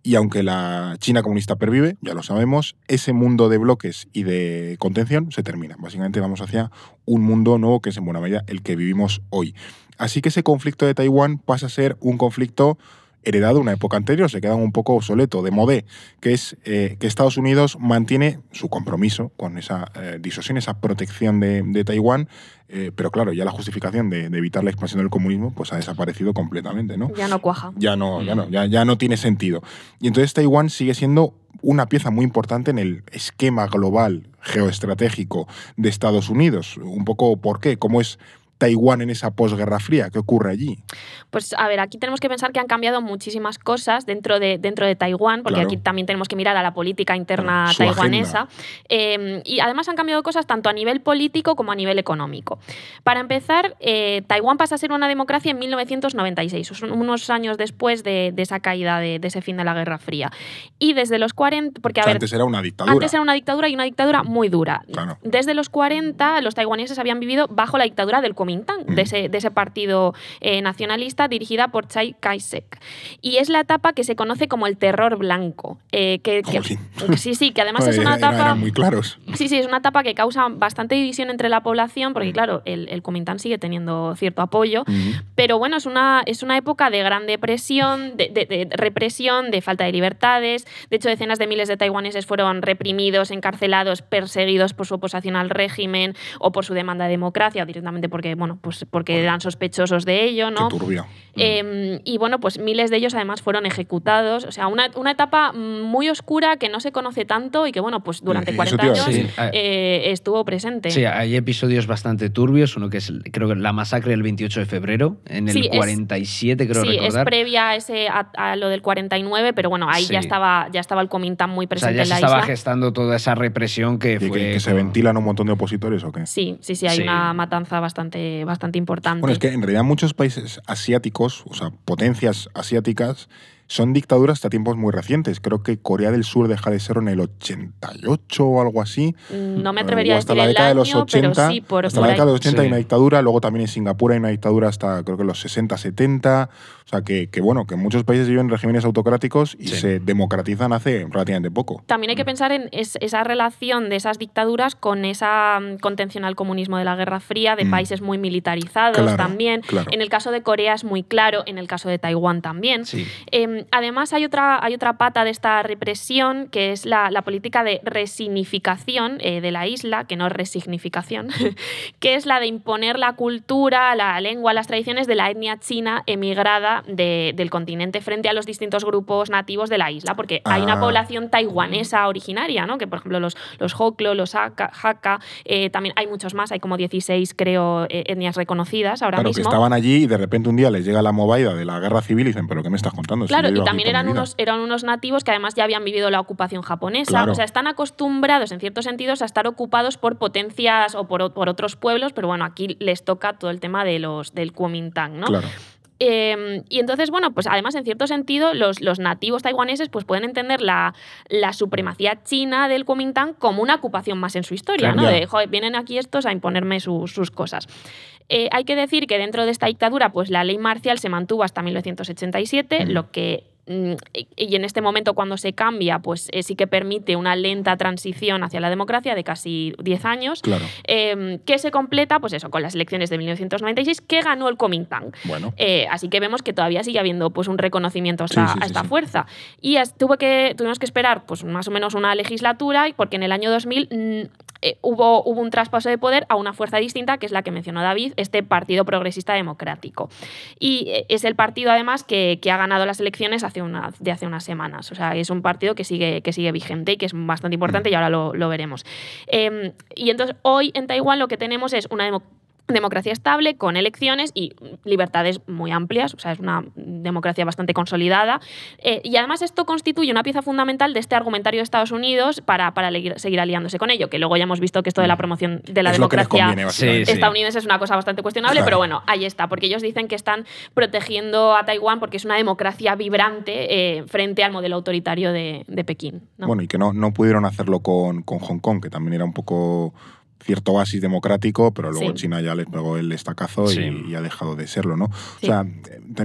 Y aunque la China comunista pervive, ya lo sabemos, ese mundo de bloques y de contención se termina. Básicamente vamos hacia un mundo nuevo que es en buena medida el que vivimos hoy. Así que ese conflicto de Taiwán pasa a ser un conflicto heredado de una época anterior, se queda un poco obsoleto, de modé, que es eh, que Estados Unidos mantiene su compromiso con esa eh, disuasión, esa protección de, de Taiwán, eh, pero claro, ya la justificación de, de evitar la expansión del comunismo pues ha desaparecido completamente, ¿no? Ya no cuaja. Ya no, ya no, ya, ya no tiene sentido. Y entonces Taiwán sigue siendo una pieza muy importante en el esquema global geoestratégico de Estados Unidos. Un poco por qué, cómo es Taiwán en esa posguerra fría, ¿qué ocurre allí? Pues a ver, aquí tenemos que pensar que han cambiado muchísimas cosas dentro de, dentro de Taiwán, porque Claro. aquí también tenemos que mirar a la política interna Claro, taiwanesa. Eh, y además han cambiado cosas tanto a nivel político como a nivel económico. Para empezar, eh, Taiwán pasa a ser una democracia en 1996, son unos años después de, de esa caída, de, de ese fin de la Guerra Fría. Y desde los 40, porque O a sea, ver, antes era una dictadura. antes era una dictadura y una dictadura muy dura. Claro. Desde los 40, los taiwaneses habían vivido bajo la dictadura del Kuomintang, Mm. de, ese, de ese partido eh, nacionalista dirigida por Chiang Kai-shek. Y es la etapa que se conoce como el terror blanco. eh, que, sí, sí, que además es una etapa... eran muy claros. Sí, sí, es una etapa que causa bastante división entre la población, porque Mm. claro, el, el Kuomintang sigue teniendo cierto apoyo, Ujú. pero bueno, es una, es una época de gran depresión, de, de- de represión, de falta de libertades. De hecho, decenas de miles de taiwaneses fueron reprimidos, encarcelados, perseguidos por su oposición al régimen o por su demanda de democracia, o directamente porque, bueno, pues porque eran sospechosos de ello, ¿no? Qué turbio. Eh, y bueno, pues miles de ellos además fueron ejecutados. O sea, una, una etapa muy oscura que no se conoce tanto y que, bueno, pues durante Eh, eso 40 te iba a años. Sí, ah, eh, estuvo presente. Sí, hay episodios bastante turbios. Uno que es, creo que la masacre del 28 de febrero, en el Sí, es- 47, creo sí, es previa a, ese, a, a lo del 49, pero bueno, ahí Sí. ya estaba ya estaba el Kuomintang muy o sea, presente ya en se la estaba isla. gestando toda esa represión que ¿Y que, fue. que se como- ventilan un montón de opositores o qué? Sí, sí, sí, hay Sí. una matanza bastante, bastante importante. Bueno, es que en realidad muchos países asiáticos, o sea, potencias asiáticas, son dictaduras hasta tiempos muy recientes. Creo que Corea del Sur deja de ser en el 88 o algo así. Mm, no me atrevería a hasta decir la el década de los 80, pero sí, por, hasta por la ahí. década de los 80 hay una dictadura, luego también en Singapur hay una dictadura hasta creo que los 60, 70. O sea, que, que bueno, que muchos países viven regímenes autocráticos y Sí. se democratizan hace relativamente poco. También hay que pensar en es- esa relación de esas dictaduras con esa mm, contención al comunismo de la Guerra Fría, de Mm. países muy militarizados Claro, también. claro. En el caso de Corea es muy claro, en el caso de Taiwán también. Sí. Eh, además, hay otra, hay otra pata de esta represión, que es la, la política de resignificación eh, de la isla, que no es resignificación, que es la de imponer la cultura, la lengua, las tradiciones de la etnia china emigrada de- del continente frente a los distintos grupos nativos de la isla, porque hay una Ah. población taiwanesa originaria, ¿no? que por ejemplo los, los Hoklo, los Hakka, Hakka, eh, también hay muchos más, hay como 16, creo, eh, etnias reconocidas ahora Claro, que mismo. estaban allí y de repente un día les llega la movida de la guerra civil y dicen, ¿pero qué me estás contando? Si Claro, y también eran mi vida". unos, eran unos nativos que además ya habían vivido la ocupación japonesa. Claro. O sea, están acostumbrados, en ciertos sentidos, a estar ocupados por potencias o por, por otros pueblos, pero bueno, aquí les toca todo el tema de los, del Kuomintang, ¿no? Claro. Eh, y entonces, bueno, pues además, en cierto sentido, los, los nativos taiwaneses pues pueden entender la, la supremacía china del Kuomintang como una ocupación más en su historia, Claro. ¿no? De, "Joder, vienen aquí estos a imponerme sus- sus cosas. Eh, hay que decir que dentro de esta dictadura, pues la ley marcial se mantuvo hasta 1987, Mm. lo que y y en este momento cuando se cambia, pues eh, sí que permite una lenta transición hacia la democracia de casi 10 años, Claro. eh, que se completa, pues eso, con las elecciones de 1996, que ganó el Kuomintang. Bueno. Eh, así que vemos que todavía sigue habiendo pues, un reconocimiento a Sí, esta, sí, a esta sí. fuerza. Y tuvo que, tuvimos que esperar pues, más o menos una legislatura, porque en el año 2000 mm, eh, hubo, hubo un traspaso de poder a una fuerza distinta, que es la que mencionó David, este Partido Progresista Democrático. Y eh, es el partido, además, que, que ha ganado las elecciones hace una, de hace unas semanas. O sea, es un partido que sigue, que sigue vigente y que es bastante importante, y ahora lo, lo veremos. Eh, y entonces, hoy en Taiwán lo que tenemos es una democracia democracia estable, con elecciones y libertades muy amplias, o sea, es una democracia bastante consolidada. Eh, y además esto constituye una pieza fundamental de este argumentario de Estados Unidos para, para seguir aliándose con ello, que luego ya hemos visto que esto de la promoción de la es democracia conviene, básicamente. Sí, sí. estadounidense es una cosa bastante cuestionable, Claro. pero bueno, ahí está, porque ellos dicen que están protegiendo a Taiwán porque es una democracia vibrante eh, frente al modelo autoritario de, de Pekín. ¿no? Bueno, y que no, no pudieron hacerlo con, con Hong Kong, que también era un poco cierto oasis democrático, pero luego Sí. China ya les pegó el estacazo y- Sí. y, ha dejado de serlo, ¿no? Sí. O sea,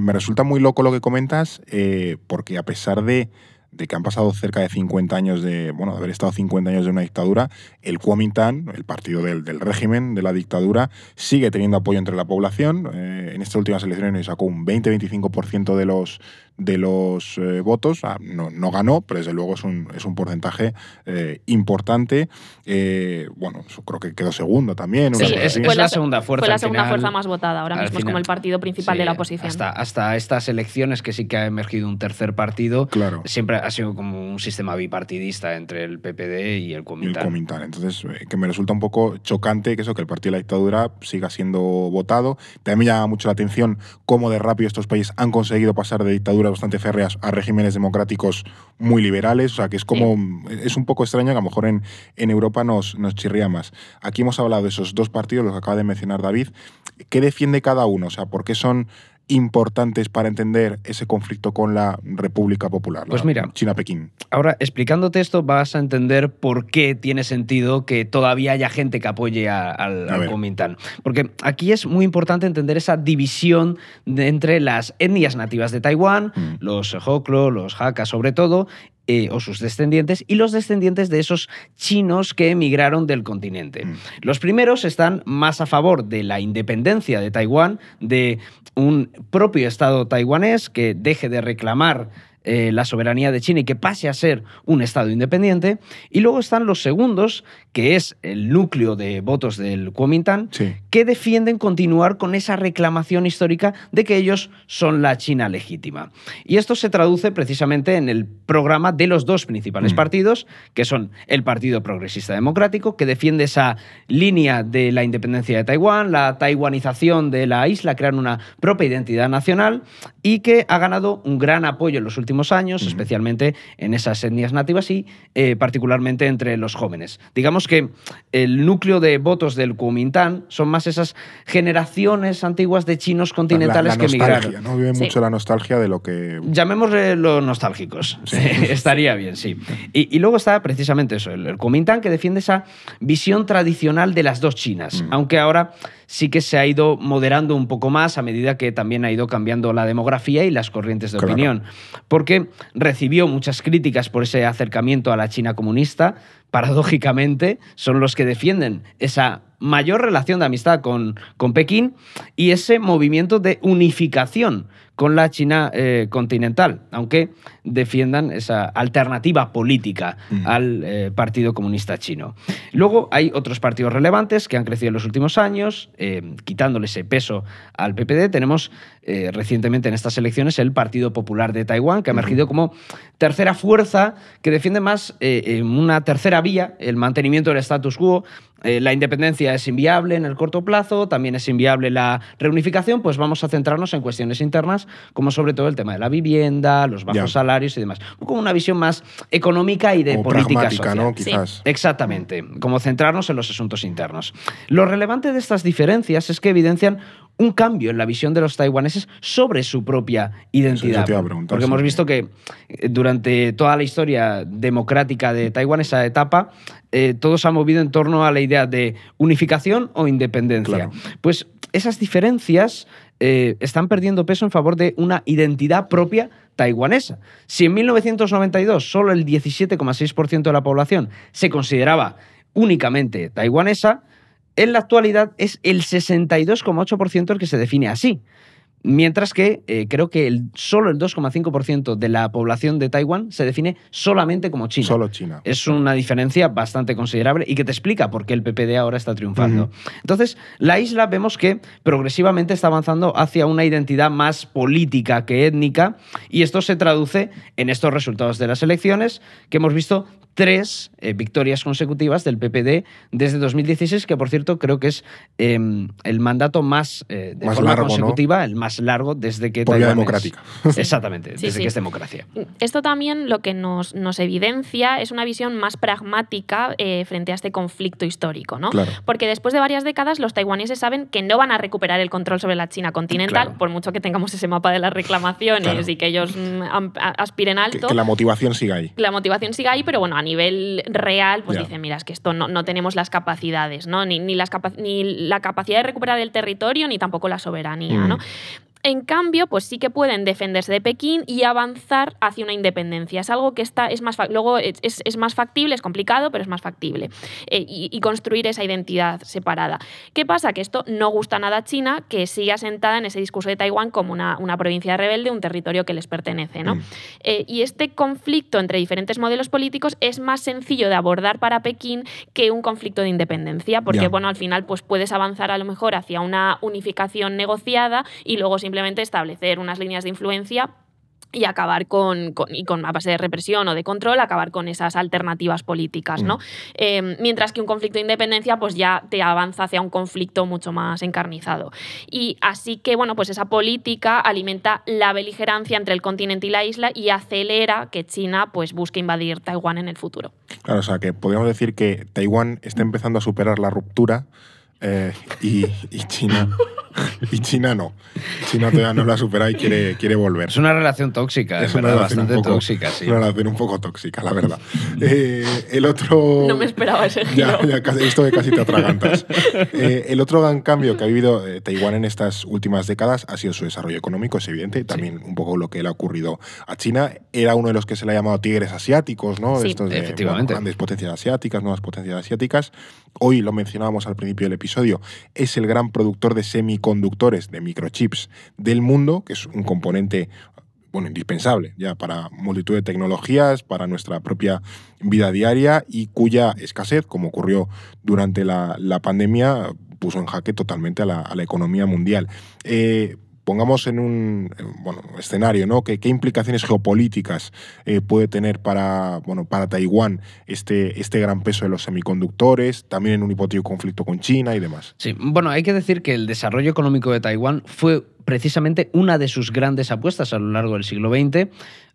me resulta muy loco lo que comentas, eh, porque a pesar de, de que han pasado cerca de 50 años de, bueno, de haber estado 50 años de una dictadura, el Kuomintang, el partido del, del régimen, de la dictadura, sigue teniendo apoyo entre la población. Eh, en estas últimas elecciones sacó un 20-25% de los, de los eh, votos. Ah, no, no ganó, pero desde luego es un, es un porcentaje eh, importante. Eh, bueno, creo que quedó segundo también. Sí, es, es la segunda fuerza. Fue la segunda final. fuerza más votada, ahora mismo es final. como el partido principal Sí, de la oposición. Hasta, hasta estas elecciones que sí que ha emergido un tercer partido, Claro. siempre ha sido como un sistema bipartidista entre el PPD y el y el. Kuomintang. Entonces, eh, que me resulta un poco chocante que eso, que el partido de la dictadura siga siendo votado. También me llama mucho la atención cómo de rápido estos países han conseguido pasar de bastante férreas a regímenes democráticos muy liberales. O sea, que es como. Es un poco extraño que a lo mejor en, en Europa nos, nos chirría más. Aquí hemos hablado de esos dos partidos, los que acaba de mencionar David. ¿Qué defiende cada uno? O sea, ¿por qué son importantes para entender ese conflicto con la República Popular? Pues la mira, China-Pekín. Ahora, explicándote esto, vas a entender por qué tiene sentido que todavía haya gente que apoye a- al, A al. Kuomintang. Porque aquí es muy importante entender esa división de- entre las etnias nativas de Taiwán, Mm. los Hoklo, los Hakka sobre todo, eh, o sus descendientes, y los descendientes de esos chinos que emigraron del continente. Mm. Los primeros están más a favor de la independencia de Taiwán, de un propio Estado taiwanés que deje de reclamar eh, la soberanía de China y que pase a ser un Estado independiente. Y luego están los segundos, que es el núcleo de votos del Kuomintang, Sí. que defienden continuar con esa reclamación histórica de que ellos son la China legítima. Y esto se traduce precisamente en el programa de los dos principales Mm. partidos, que son el Partido Progresista Democrático, que defiende esa línea de la independencia de Taiwán, la taiwanización de la isla, crear una propia identidad nacional, y que ha ganado un gran apoyo en los últimos últimos años, especialmente en esas etnias nativas y eh, particularmente entre los jóvenes. Digamos que el núcleo de votos del Kuomintang son más esas generaciones antiguas de chinos continentales que emigraron. ¿no? Vive mucho la nostalgia de lo que... Llamémosle los nostálgicos. Estaría bien, sí. Y, luego está precisamente eso, el, el Kuomintang que defiende esa visión tradicional de las dos Chinas, mm. aunque ahora sí que se ha ido moderando un poco más a medida que también ha ido cambiando la demografía y las corrientes de opinión, porque recibió muchas críticas por ese acercamiento a la China comunista, paradójicamente son los que defienden esa mayor relación de amistad con, con Pekín y ese movimiento de unificación con la China eh, continental, aunque defiendan esa alternativa política mm. al eh, Partido Comunista Chino. Luego hay otros partidos relevantes que han crecido en los últimos años, eh, quitándole ese peso al PPD. Tenemos recientemente en estas elecciones el Partido Popular de Taiwán, que ha emergido como tercera fuerza que defiende más una tercera vía, el mantenimiento del status quo, eh, la independencia es inviable en el corto plazo, también es inviable la reunificación, pues vamos a centrarnos en cuestiones internas, como sobre todo el tema de la vivienda, los bajos salarios y demás. Como una visión más económica y de política social. ¿no? Quizás. exactamente, como centrarnos en los asuntos internos. Lo relevante de estas diferencias es que evidencian un cambio en la visión de los taiwaneses sobre su propia identidad. Porque hemos visto que eh, durante toda la historia democrática de Taiwán, esa etapa, eh, todo se ha movido en torno a la idea de unificación o independencia. Pues esas diferencias eh, están perdiendo peso en favor de una identidad propia taiwanesa. Si en 1992 solo el 17,6% de la población se consideraba únicamente taiwanesa, en la actualidad es el 62,8% el que se define así. Mientras que eh, creo que el, solo el 2,5% de la población de Taiwán se define solamente como China. Solo China. Es una diferencia bastante considerable y que te explica por qué el PPD ahora está triunfando. Entonces, la isla vemos que progresivamente está avanzando hacia una identidad más política que étnica y esto se traduce en estos resultados de las elecciones que hemos visto tres eh, victorias consecutivas del PPD desde 2016, que por cierto creo que es em, el mandato más, eh, de forma consecutiva, el más largo desde que vía democrática. Exactamente, desde que es democracia. Esto también lo que nos, nos evidencia es una visión más pragmática eh, frente a este conflicto histórico, ¿no? Porque después de varias décadas los taiwaneses saben que no van a recuperar el control sobre la China continental, por mucho que tengamos ese mapa de las reclamaciones y que ellos mm, aspiren alto. Que, la motivación siga ahí. La motivación siga ahí, pero bueno, a nivel real, pues dicen, mira, es que esto no, no tenemos las capacidades, ¿no? Ni, ni, las ni la capacidad de recuperar el territorio, ni tampoco la soberanía, ¿no? En cambio, pues sí que pueden defenderse de Pekín y avanzar hacia una independencia. Es algo que está, es más, luego es, más factible, es complicado, pero es más factible. Eh, y, construir esa identidad separada. ¿Qué pasa? Que esto no gusta nada a China, que sigue asentada en ese discurso de Taiwán como una, provincia rebelde, un territorio que les pertenece. ¿no? Mm. Eh, y este conflicto entre diferentes modelos políticos es más sencillo de abordar para Pekín que un conflicto de independencia, porque bueno, al final pues puedes avanzar a lo mejor hacia una unificación negociada y luego simplemente simplemente establecer unas líneas de influencia y acabar con, y con a base de represión o de control, acabar con esas alternativas políticas, ¿no? Mm. Em, mientras que un conflicto de independencia, pues ya te avanza hacia un conflicto mucho más encarnizado. Y así que, bueno, pues esa política alimenta la beligerancia entre el continente y la isla y acelera que China, pues, busque invadir Taiwán en el futuro. Claro, o sea, que podríamos decir que Taiwán está empezando a superar la ruptura eh, y, China. Y China no. China todavía no la supera y quiere, quiere volver. Es una relación tóxica, es, una relación bastante tóxica, sí. Una relación un poco tóxica, la verdad. Eh, el otro. No me esperaba ese giro. Ya, ya esto de casi te atragantas. Eh, el otro gran cambio que ha vivido Taiwán en estas últimas décadas ha sido su desarrollo económico, es evidente. También un poco lo que le ha ocurrido a China. Era uno de los que se le ha llamado tigres asiáticos, ¿no? Sí, Estos de, efectivamente. grandes potencias asiáticas, nuevas potencias asiáticas. Hoy lo mencionábamos al principio del episodio es el gran productor de semiconductores, de microchips del mundo, que es un componente bueno, indispensable ya para multitud de tecnologías, para nuestra propia vida diaria y cuya escasez, como ocurrió durante la, pandemia, puso en jaque totalmente a la, economía mundial. Eh, pongamos en un bueno, escenario, ¿no? ¿Qué, implicaciones geopolíticas eh, puede tener para, bueno, para Taiwán este, este gran peso de los semiconductores, también en un hipotético conflicto con China y demás? Sí, bueno, hay que decir que el desarrollo económico de Taiwán fue precisamente una de sus grandes apuestas a lo largo del siglo XX,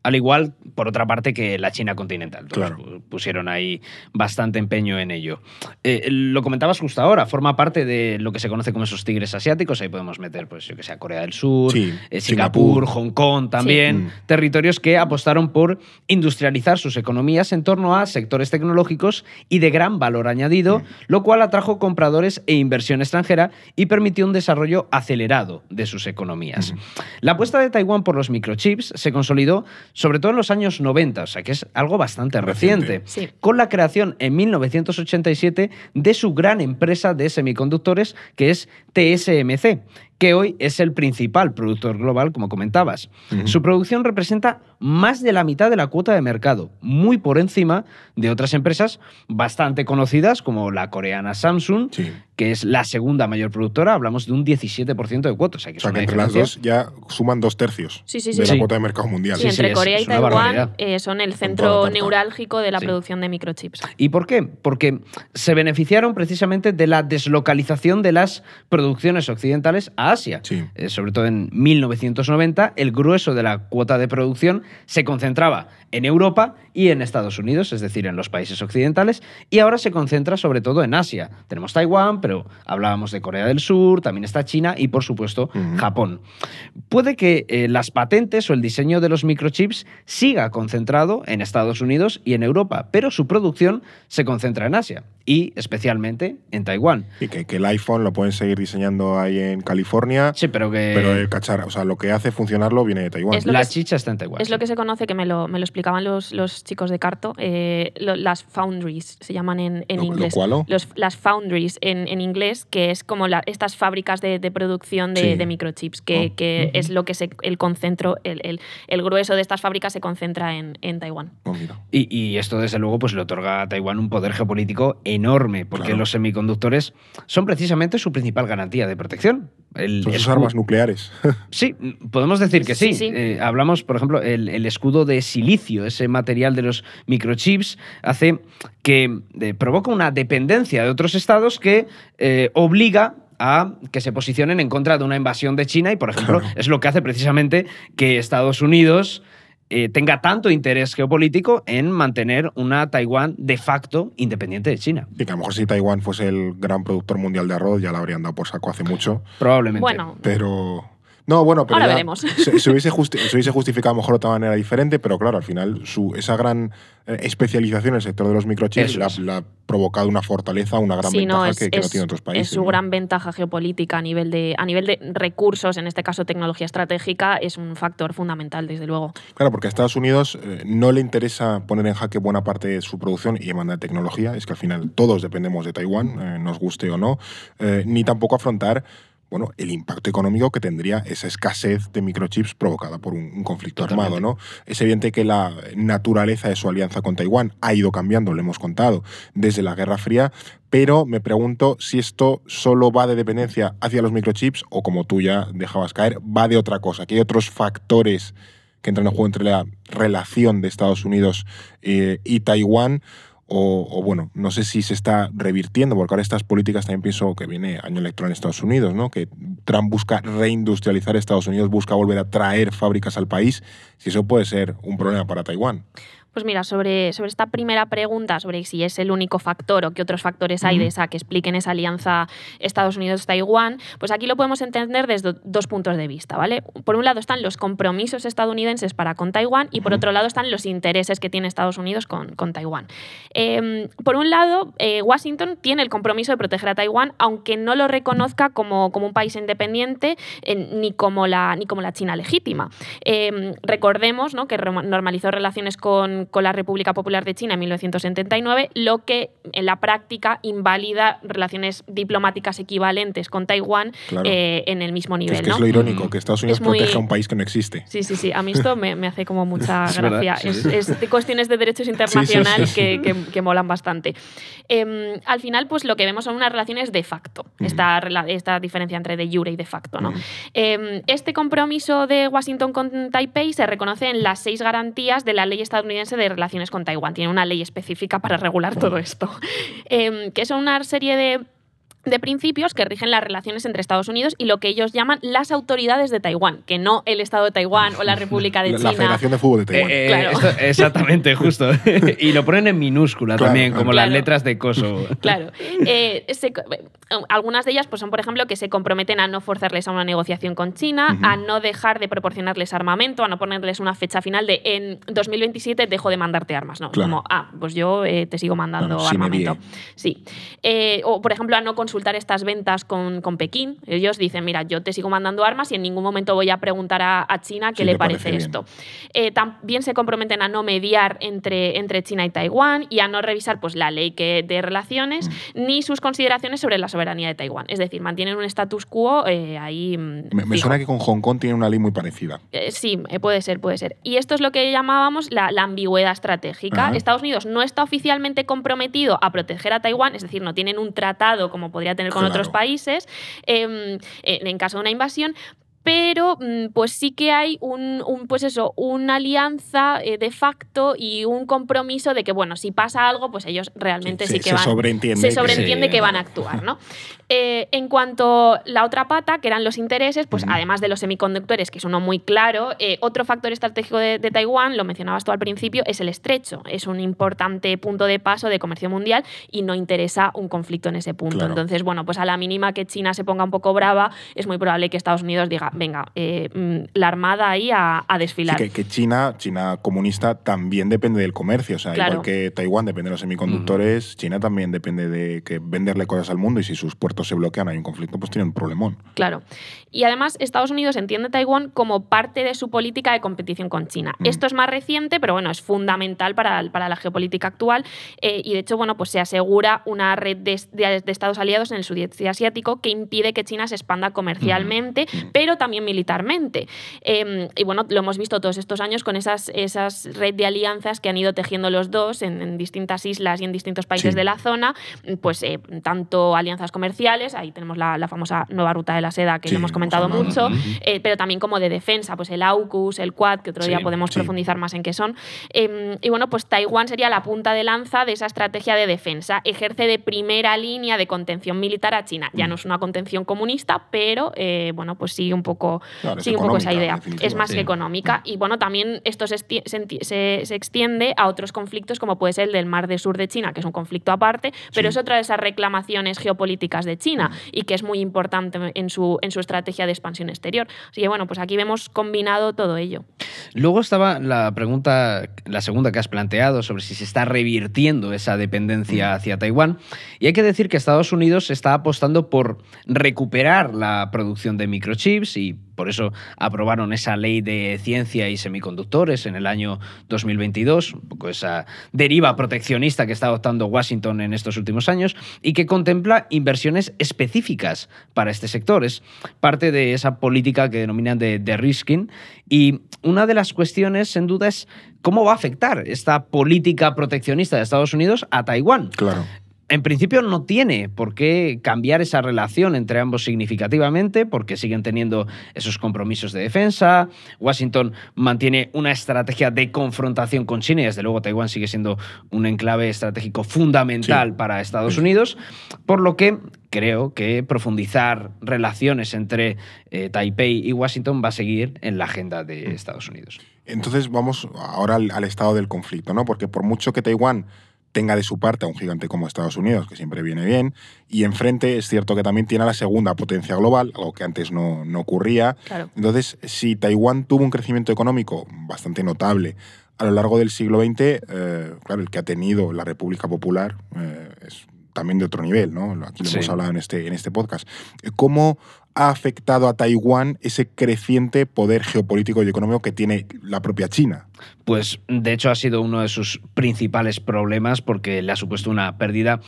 al igual, por otra parte, que la China continental. Claro. Pusieron ahí bastante empeño en ello. Eh, lo comentabas justo ahora, forma parte de lo que se conoce como esos tigres asiáticos. Ahí podemos meter, pues, yo que sé, Corea del Sur, Sí, eh, Singapur, Singapur. Hong Kong también. Mm. Territorios que apostaron por industrializar sus economías en torno a sectores tecnológicos y de gran valor añadido, lo cual atrajo compradores e inversión extranjera y permitió un desarrollo acelerado de sus economías. La apuesta de Taiwán por los microchips se consolidó sobre todo en los años 90, o sea que es algo bastante Reciente. reciente, Sí. con la creación en 1987 de su gran empresa de semiconductores que es TSMC, que hoy es el principal productor global, como comentabas. Su producción representa más de la mitad de la cuota de mercado, muy por encima de otras empresas bastante conocidas como la coreana Samsung, Sí. que es la segunda mayor productora, hablamos de un 17% de cuota, o sea que O es sea, una que entre las dos ya suman dos tercios Sí, sí, de sí. la cuota de mercado mundial. Sí, Sí, entre es- Corea es y Taiwán eh, son el centro neurálgico de la Sí. producción de microchips. ¿Y por qué? Porque se beneficiaron precisamente de la deslocalización de las producciones occidentales a Asia. Sí. Eh, sobre todo en 1990, el grueso de la cuota de producción se concentraba en Europa y en Estados Unidos, es decir, en los países occidentales, y ahora se concentra sobre todo en Asia. Tenemos Taiwán, pero hablábamos de Corea del Sur, también está China y, por supuesto. Japón. Puede que eh, las patentes o el diseño de los microchips siga concentrado en Estados Unidos y en Europa, pero su producción se concentra en Asia y especialmente en Taiwán. Y que, que el iPhone lo pueden seguir diseñando ahí en California, Sí, pero que pero el cacharra, o sea, lo que hace funcionarlo viene de Taiwán. La chicha está en Taiwán. Es lo que se conoce, que me lo, me lo explicaban los, los chicos de Carto, eh, lo- las foundries, se llaman en, en ¿Lo- lo inglés. cualo? Los- las foundries en, en inglés, que es como la- estas fábricas de, de producción de, Sí. de microchips, que, Oh, que es lo que se, el concentro, el, el- el grueso de estas fábricas se concentra en, en Taiwán. Oh. Y, y esto, desde luego, pues le otorga a Taiwán un poder geopolítico enorme, porque Claro. los semiconductores son precisamente su principal garantía de protección. El Son sus escu- armas nucleares. Sí, podemos decir que sí. Sí, sí. Eh, hablamos, por ejemplo, el, el escudo de silicio, ese material de los microchips, hace que eh, provoca una dependencia de otros estados que eh, obliga a que se posicionen en contra de una invasión de China y, por ejemplo, Claro. es lo que hace precisamente que Estados Unidos eh, tenga tanto interés geopolítico en mantener una Taiwán de facto independiente de China. Y que a lo mejor si Taiwán fuese el gran productor mundial de arroz, ya lo habrían dado por saco hace mucho. Probablemente. Bueno, Pero. No, bueno, pero. Ahora ya veremos. Se, se hubiese justi- se hubiese justificado a lo mejor de otra manera diferente, pero claro, al final su, esa gran eh, especialización en el sector de los microchips le ha, provocado una fortaleza, una gran Sí, no, ventaja es, que, que no tienen otros países. es su ¿no? gran ventaja geopolítica a nivel, de, a nivel de recursos, en este caso tecnología estratégica, es un factor fundamental, desde luego. Claro, porque a Estados Unidos eh, no le interesa poner en jaque buena parte de su producción y demanda de tecnología, es que al final todos dependemos de Taiwán, eh, nos guste o no, eh, ni tampoco afrontar bueno, el impacto económico que tendría esa escasez de microchips provocada por un, un conflicto Totalmente. armado. ¿no? Es evidente que la naturaleza de su alianza con Taiwán ha ido cambiando, lo hemos contado, desde la Guerra Fría, pero me pregunto si esto solo va de dependencia hacia los microchips o, como tú ya dejabas caer, va de otra cosa, que hay otros factores que entran en juego entre la relación de Estados Unidos eh, y Taiwán. O, o, bueno, no sé si se está revirtiendo, porque ahora estas políticas también pienso que viene año electoral en Estados Unidos, ¿no? Que Trump busca reindustrializar Estados Unidos, busca volver a traer fábricas al país, si eso puede ser un problema para Taiwán. Pues mira, sobre, sobre esta primera pregunta, sobre si es el único factor o qué otros factores hay de esa que expliquen esa alianza Estados Unidos-Taiwán, pues aquí lo podemos entender desde dos puntos de vista, ¿vale? Por un lado están los compromisos estadounidenses para con Taiwán y por otro lado están los intereses que tiene Estados Unidos con, con Taiwán. Eh, por un lado, eh, Washington tiene el compromiso de proteger a Taiwán, aunque no lo reconozca como, como un país independiente eh, ni, como la, ni como la China legítima. Eh, recordemos ¿no? que normalizó relaciones con, con la República Popular de China en 1979, lo que en la práctica invalida relaciones diplomáticas equivalentes con Taiwán Claro. eh, en el mismo Que nivel. es que ¿no? es lo irónico, Mm. que Estados Unidos Es muy- protege a un país que no existe. Sí, sí, sí. A mí esto me, me hace como mucha Es verdad, gracia. sí, Es, sí. es de cuestiones de derechos internacionales sí. Que, que- que molan bastante. Em, al final, pues lo que vemos son unas relaciones de facto. Esta, esta diferencia entre de jure y de facto, ¿no? Em, este compromiso de Washington con Taipei se reconoce en las seis garantías de la ley estadounidense de relaciones con Taiwán. Tiene una ley específica para regular todo esto. Em, que son una serie de de principios que rigen las relaciones entre Estados Unidos y lo que ellos llaman las autoridades de Taiwán, que no el Estado de Taiwán o la República de La, China. la Federación de Fútbol de Taiwán. Eh, eh, Claro. esto- exactamente, justo. y lo ponen en minúscula Claro, también, como las letras de Kosovo. Claro. Eh, se- algunas de ellas pues, son, por ejemplo, que se comprometen a no forzarles a una negociación con China, a no dejar de proporcionarles armamento, a no ponerles una fecha final de en 2027 dejo de mandarte armas. No, Claro. como, ah, pues yo eh, te sigo mandando sí armamento. Sí. Eh, o, por ejemplo, a no consultar estas ventas con, con Pekín. Ellos dicen, mira, yo te sigo mandando armas y en ningún momento voy a preguntar a, a China qué Sí, le parece, esto. Eh, también se comprometen a no mediar entre, entre China y Taiwán y a no revisar pues, la ley que, de relaciones Mm. ni sus consideraciones sobre la soberanía de Taiwán. Es decir, mantienen un status quo eh, ahí. mm, Me, suena que con Hong Kong tiene una ley muy parecida. Eh, sí, eh, puede ser, puede ser. Y esto es lo que llamábamos la, la ambigüedad estratégica. Ajá. Estados Unidos no está oficialmente comprometido a proteger a Taiwán, es decir, no tienen un tratado como podría tener con Claro. otros países em, en caso de una invasión. Pero mm, pues sí que hay un, un, pues eso, una alianza eh, de facto y un compromiso de que, bueno, si pasa algo, pues ellos realmente sí, que se van sobreentiende. se que- sobreentiende Sí. que van a actuar, ¿no? Eh, en cuanto a la otra pata, que eran los intereses, pues además de los semiconductores, que es uno muy claro, eh, otro factor estratégico de, de Taiwán, lo mencionabas tú al principio, es el estrecho. Es un importante punto de paso de comercio mundial y no interesa un conflicto en ese punto. Claro. Entonces, bueno, pues a la mínima que China se ponga un poco brava, es muy probable que Estados Unidos diga, venga, eh, mm, la armada ahí a, a Sí, desfilar. que, que China, China comunista también depende del comercio. O sea, Claro. igual que Taiwán depende de los semiconductores, China también depende de que venderle cosas al mundo y si sus puertos se bloquean, hay un conflicto, pues tiene un problemón. Claro. Y además, Estados Unidos entiende Taiwán como parte de su política de competición con China. Esto es más reciente, pero bueno, es fundamental para, para la geopolítica actual. eh, y de hecho, bueno, pues se asegura una red de, de- de estados aliados en el sudeste asiático que impide que China se expanda comercialmente, pero también militarmente. Eh, y bueno, lo hemos visto todos estos años con esas, esas red de alianzas que han ido tejiendo los dos en, en distintas islas y en distintos países Sí. de la zona, pues eh, tanto alianzas comerciales, ahí tenemos la, la famosa nueva ruta de la seda que Sí, lo hemos comentado mucho, eh, pero también como de defensa, pues el AUKUS, el Quad, que otro Sí, día podemos profundizar más en qué son. Eh, y bueno, pues Taiwán sería la punta de lanza de esa estrategia de defensa. Ejerce de primera línea de contención militar a China. Ya Mm. no es una contención comunista, pero eh, bueno, pues sigue un poco, Claro, es sigue un poco esa idea. Es más Sí. que económica. Y bueno, también esto se, extiende a otros conflictos, como puede ser el del Mar del Sur de China, que es un conflicto aparte, pero Sí. es otra de esas reclamaciones geopolíticas de China y que es muy importante en su, en su estrategia de expansión exterior. Así que bueno, pues aquí vemos combinado todo ello. Luego estaba la pregunta, la segunda que has planteado, sobre si se está revirtiendo esa dependencia hacia Taiwán. Y hay que decir que Estados Unidos está apostando por recuperar la producción de microchips y por eso aprobaron esa ley de ciencia y semiconductores en el año 2022, un esa deriva proteccionista que está adoptando Washington en estos últimos años y que contempla inversiones específicas para este sector. Es parte de esa política que denominan de, de risking y una de las cuestiones, sin duda, es cómo va a afectar esta política proteccionista de Estados Unidos a Taiwán. Claro. En principio no tiene por qué cambiar esa relación entre ambos significativamente, porque siguen teniendo esos compromisos de defensa. Washington mantiene una estrategia de confrontación con China y desde luego Taiwán sigue siendo un enclave estratégico fundamental Sí. para Estados. Unidos, por lo que creo que profundizar relaciones entre eh, Taipei y Washington va a seguir en la agenda de Estados Unidos. Entonces vamos ahora al, al estado del conflicto, ¿no? Porque por mucho que Taiwán tenga de su parte a un gigante como Estados Unidos, que siempre viene bien, y enfrente es cierto que también tiene a la segunda potencia global, algo que antes no, no ocurría. Claro. Entonces, si Taiwán tuvo un crecimiento económico bastante notable a lo largo del siglo XX, eh, claro, el que ha tenido la República Popular eh, es también de otro nivel, ¿no? Aquí lo Sí. hemos hablado en este, en este podcast. ¿Cómo ha afectado a Taiwán ese creciente poder geopolítico y económico que tiene la propia China? Pues de hecho ha sido uno de sus principales problemas porque le ha supuesto una pérdida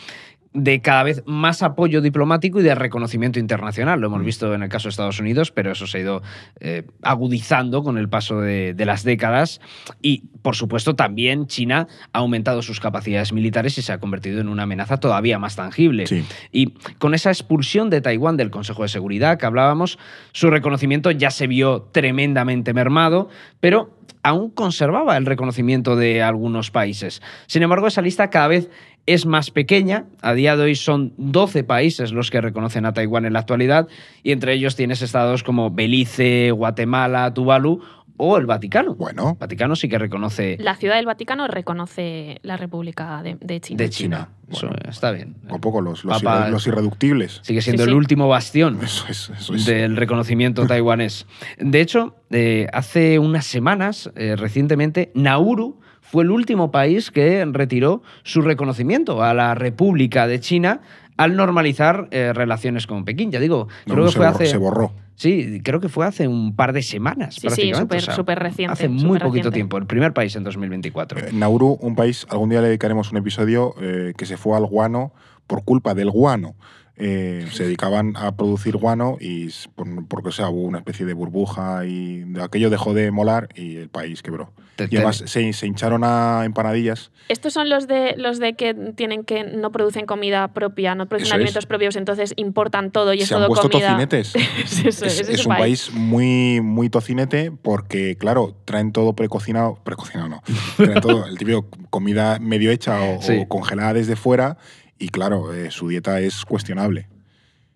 de cada vez más apoyo diplomático y de reconocimiento internacional. Lo hemos Mm. visto en el caso de Estados Unidos, pero eso se ha ido eh, agudizando con el paso de, de las décadas. Y, por supuesto, también China ha aumentado sus capacidades militares y se ha convertido en una amenaza todavía más tangible. Sí. Y con esa expulsión de Taiwán del Consejo de Seguridad que hablábamos, su reconocimiento ya se vio tremendamente mermado, pero aún conservaba el reconocimiento de algunos países. Sin embargo, esa lista cada vez es más pequeña. A día de hoy son 12 países los que reconocen a Taiwán en la actualidad y entre ellos tienes estados como Belice, Guatemala, Tuvalu o el Vaticano. Bueno. El Vaticano sí que reconoce La ciudad del Vaticano reconoce la República de, de China. de China. Eso Bueno. está bien. Un poco los, los, Papa- irre- los irreductibles. Sigue siendo Sí, el último bastión Eso es, eso es. del reconocimiento taiwanés. De hecho, eh, hace unas semanas, eh, recientemente, Nauru fue el último país que retiró su reconocimiento a la República de China al normalizar eh, relaciones con Pekín. Ya digo, No, creo que se, fue borró, hace... se borró. Sí, creo que fue hace un par de semanas. Sí, sí, prácticamente, súper- súper reciente, Hace muy poquito reciente. tiempo, el primer país en 2024. Eh, Nauru, un país, algún día le dedicaremos un episodio eh, que se fue al guano por culpa del guano. Eh, se dedicaban a producir guano y por- porque o sea, hubo una especie de burbuja y de aquello dejó de molar y el país quebró. Te- Y además se, se hincharon a empanadillas. Estos son los de los de que tienen que no producen comida propia, no producen Eso es. alimentos propios, entonces importan todo y es se han todo puesto comida. tocinetes. es, eso, es, es es un país muy, muy tocinete porque, claro, traen todo precocinado. Precocinado no. Traen todo, el típico comida medio hecha o, Sí. o congelada desde fuera. Y claro, eh, su dieta es cuestionable.